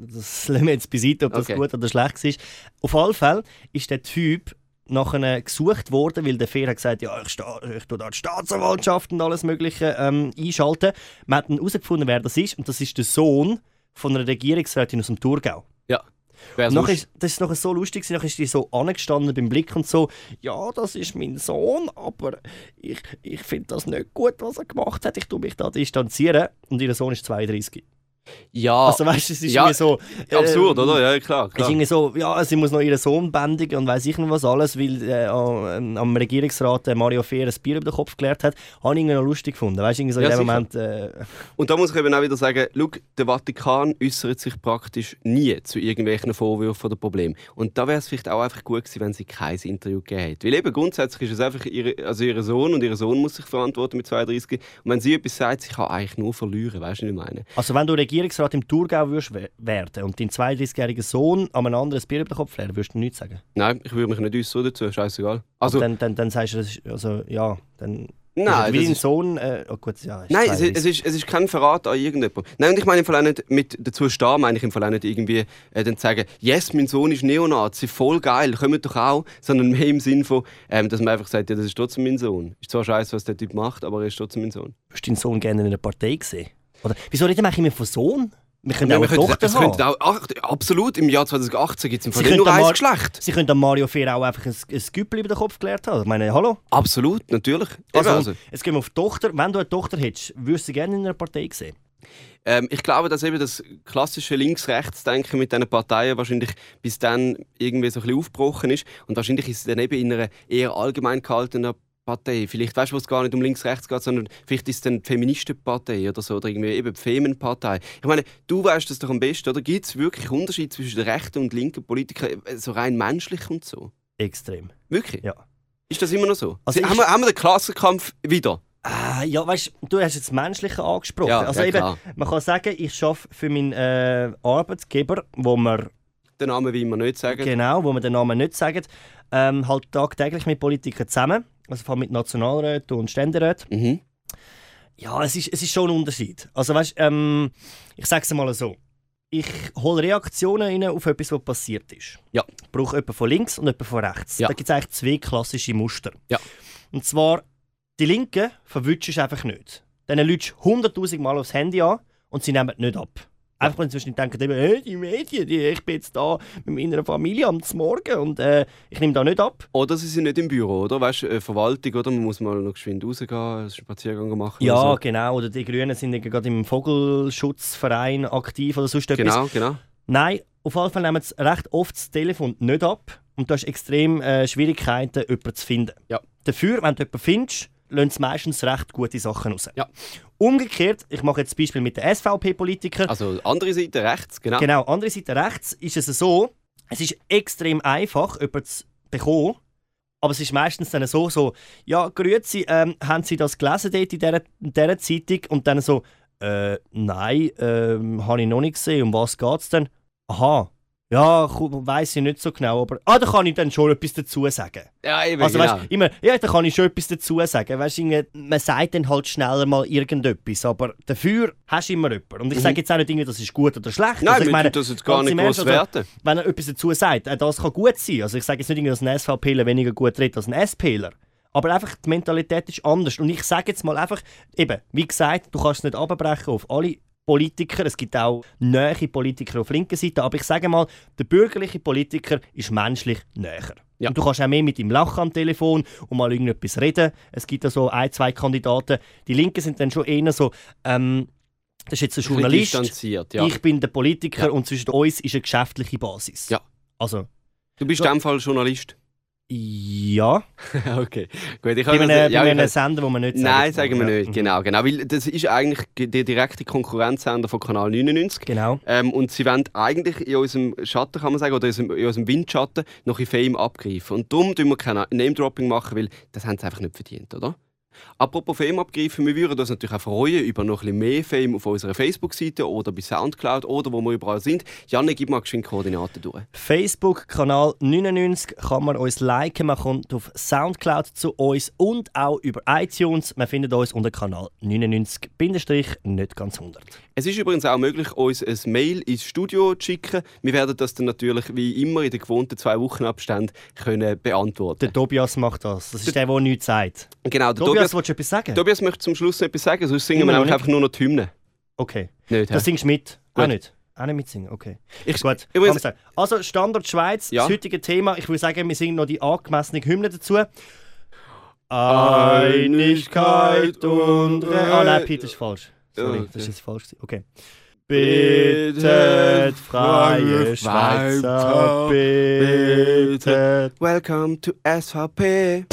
A: das lassen wir jetzt beiseite, ob das
B: Okay.
A: gut oder schlecht war. Auf alle Fälle ist der Typ nachher gesucht worden, weil der hat gesagt, ja, ich, ich tue da die Staatsanwaltschaft und alles Mögliche ähm, einschalten. Man hat dann herausgefunden, wer das ist, und das ist der Sohn von einer Regierungsrätin aus dem Thurgau.
B: Ja.
A: Und nachher ist, das ist nachher so lustig, nachher ist die so angestanden beim Blick und so, ja, das ist mein Sohn, aber ich, ich finde das nicht gut, was er gemacht hat, ich tue mich da distanzieren. Und ihr Sohn ist 32.
B: Ja,
A: Also weißt du, es ist
B: Ja,
A: irgendwie so...
B: absurd,
A: ähm,
B: oder? Ja, klar.
A: Es ist irgendwie so, ja, sie muss noch ihren Sohn bändigen und weiß ich nicht was alles, weil äh, am am Regierungsrat äh, Mario Fehr ein Bier über den Kopf geleert hat. Habe ich irgendwie noch lustig gefunden. Weißt du, irgendwie so
B: Ja,
A: in dem. Moment... Äh,
B: Und da muss ich eben auch wieder sagen, schau, der Vatikan äußert sich praktisch nie zu irgendwelchen Vorwürfen oder Problemen. Und da wäre es vielleicht auch einfach gut gewesen, wenn sie kein Interview gegeben hätte. Weil eben grundsätzlich ist es einfach ihre, also ihr Sohn und ihr Sohn muss sich verantworten mit 32. Und wenn sie etwas sagt, sie kann eigentlich nur verlieren, weißt du, was ich meine?
A: also wenn du Regierungsrat im Thurgau würdest we- werden und dein 32-jähriger Sohn an einem anderen Bier über den Kopf leeren, würdest du nichts sagen?
B: Nein, ich würde mich nicht äußern dazu, scheißegal. Also,
A: dann, dann, dann sagst du, das ist, also ja, dann...
B: nein,
A: also, wie dein
B: ist,
A: Sohn... Äh, oh gut, ja, ist
B: Nein, es,
A: 32.
B: es, ist, es ist kein Verrat an irgendjemandem. Nein, und ich meine im Fall auch nicht mit dazu stehen, meine ich im Fall auch nicht irgendwie äh, dann zu sagen, yes, mein Sohn ist Neonazi, voll geil, kommt doch auch, sondern mehr im Sinn von, ähm, dass man einfach sagt, ja, das ist trotzdem mein Sohn. Ist zwar scheiße, was der Typ macht, aber er ist trotzdem mein Sohn.
A: Würdest du deinen Sohn gerne in einer Partei sehen? Oder wieso reden wir immer von Sohn? Wir können
B: Ja,
A: auch
B: wir
A: eine
B: könnten-
A: Tochter haben.
B: auch, ach, absolut, im Jahr 2018 gibt es im Fall nur
A: könnten
B: ein Geschlecht.
A: Sie können Mario Fehr auch einfach ein, ein Güppel über den Kopf gelehrt haben. Ich meine, hallo?
B: Absolut, natürlich.
A: Also,
B: also.
A: Jetzt gehen wir auf die Tochter. Wenn du eine Tochter hättest, würdest du sie gerne in einer Partei sehen?
B: Ähm, ich glaube, dass eben das klassische Links-Rechts-Denken mit diesen Parteien wahrscheinlich bis dann irgendwie so ein bisschen aufgebrochen ist. Und wahrscheinlich ist es dann eben in einer eher allgemein gehaltenen Partei. Vielleicht weißt du, wo es gar nicht um links-rechts geht, sondern vielleicht ist es dann die Feministenpartei oder so, oder irgendwie eben die Femenpartei. Ich meine, du weißt das doch am besten, oder? Gibt es wirklich Unterschied zwischen den rechten und linken Politikern, äh, so rein menschlich und so?
A: Extrem.
B: Wirklich?
A: Ja.
B: Ist das immer noch so?
A: Also
B: haben, wir, haben wir den Klassenkampf wieder?
A: Ah, ja, weißt du, hast jetzt das Menschliche angesprochen.
B: Ja,
A: also
B: ja,
A: eben,
B: klar.
A: man kann sagen, ich arbeite für meinen äh, Arbeitgeber, wo man
B: Den Namen will man nicht sagen.
A: genau, wo man den Namen nicht sagen, ähm, halt tagtäglich mit Politikern zusammen, also vor allem mit Nationalräten und Ständeräten.
B: Mhm.
A: Ja, es ist, es ist schon ein Unterschied. Also weißt, ähm, ich sage es mal so. Ich hole Reaktionen rein auf etwas, was passiert ist.
B: Ja.
A: Ich brauche jemanden von links und jemanden von rechts.
B: Ja.
A: Da gibt es eigentlich zwei klassische Muster.
B: Ja.
A: Und zwar, die Linken verwutschen du einfach nicht. Dann lütst du 100'000 Mal aufs Handy an und sie nehmen nicht ab. Einfach wenn sie zwischendurch denken, eben, hey, die Medien, die, ich bin jetzt da mit meiner Familie am Morgen und äh, ich nehme da nicht ab.
B: Oder sie sind nicht im Büro, oder? Weißt du, äh, Verwaltung, oder? Man muss mal noch geschwind rausgehen, einen Spaziergang machen.
A: Ja,
B: so.
A: genau. Oder die Grünen sind ja gerade im Vogelschutzverein aktiv oder sonst etwas.
B: Genau, genau.
A: Nein, auf jeden Fall nehmen sie recht oft das Telefon nicht ab und du hast extrem äh, Schwierigkeiten, jemanden zu finden.
B: Ja.
A: Dafür, wenn du jemanden findest, lassen sie meistens recht gute Sachen raus.
B: Ja.
A: Umgekehrt, ich mache jetzt das Beispiel mit den SVP-Politikern.
B: Also andere Seite rechts, genau.
A: Genau, andere Seite rechts ist es so, es ist extrem einfach, jemanden zu bekommen. Aber es ist meistens dann so, so ja, grüezi, ähm, haben Sie das gelesen dort in dieser, in dieser Zeitung? Und dann so, Äh, nein, ähm, habe ich noch nicht gesehen. Um was geht es denn? Aha. Ja, weiß ich nicht so genau, aber ah, da kann ich dann schon etwas dazu sagen.
B: Ja, eben,
A: Also
B: genau.
A: weißt, immer, ja, da kann ich schon etwas dazu sagen. Weißt, man sagt dann halt schneller mal irgendetwas, aber dafür hast du immer jemanden. Und ich sage jetzt auch nicht, irgendwie, das ist gut oder schlecht.
B: Mhm. Nein,
A: also, ich meine,
B: das jetzt gar nicht groß
A: Ernst, also,
B: werten.
A: wenn er etwas dazu sagt, äh, das kann gut sein. Also ich sage jetzt nicht, irgendwie, dass ein SVPler weniger gut redet als ein SPler. Aber einfach die Mentalität ist anders. Und ich sage jetzt mal einfach, eben, wie gesagt, du kannst es nicht abbrechen auf alle Politiker. Es gibt auch nähe Politiker auf linker Seite. Aber ich sage mal, der bürgerliche Politiker ist menschlich näher.
B: Ja.
A: Und du kannst auch mehr mit ihm lachen am Telefon und mal irgendetwas reden. Es gibt da so ein, zwei Kandidaten. Die Linken sind dann schon eher so, ähm, das ist jetzt ein Journalist,
B: ja.
A: ich bin der Politiker
B: Ja.
A: und zwischen uns ist eine geschäftliche Basis.
B: Ja.
A: Also,
B: Du bist in dem Fall Journalist.
A: Ja.
B: okay, gut. Ich
A: Bei
B: habe
A: einem,
B: das-
A: bei
B: ja,
A: einem
B: habe-
A: Sender, wo man nicht
B: Nein,
A: sagt,
B: sagen wir
A: ja.
B: nicht.
A: Mhm.
B: Genau, genau. Weil das ist eigentlich der direkte Konkurrenzsender von Kanal 99.
A: Genau.
B: Ähm, und sie wollen eigentlich in unserem Schatten, kann man sagen, oder in unserem, in Windschatten noch ein Fame abgreifen. Und darum tun wir kein Name-Dropping machen, weil das haben sie einfach nicht verdient, oder? Apropos Fame abgreifen, wir würden uns natürlich auch freuen über noch ein bisschen mehr Fame auf unserer Facebook-Seite oder bei Soundcloud oder wo wir überall sind. Janne, gib mal geschwind Koordinaten durch.
A: Facebook-Kanal 99 kann man uns liken. Man kommt auf Soundcloud zu uns und auch über iTunes. Man findet uns unter Kanal 99-nicht ganz 100.
B: Es ist übrigens auch möglich, uns ein Mail ins Studio zu schicken. Wir werden das dann natürlich wie immer in den gewohnten zwei Wochen Abständen können beantworten.
A: Der Tobias macht das. Das ist der, der nichts sagt.
B: genau, der
A: Tobias,
B: Tobias,
A: willst du etwas sagen?
B: Tobias möchte zum Schluss etwas sagen, sonst singen
A: Immer
B: wir nämlich einfach nur noch die Hymne.
A: Okay.
B: Nicht,
A: Das singst du mit? Auch
B: Gut.
A: nicht? Auch nicht mitsingen? Okay.
B: Ich-
A: Gut. man sagen. Also Standard Schweiz,
B: Ja.
A: das heutige Thema. Ich würde sagen, wir singen noch die angemessene Hymne dazu.
B: Einigkeit und
A: Re- Ah nein, Peter ist falsch. Sorry, das ist falsch. Okay.
B: Bittet,
A: freie
B: Schweizer,
A: bittet.
B: Welcome to SVP.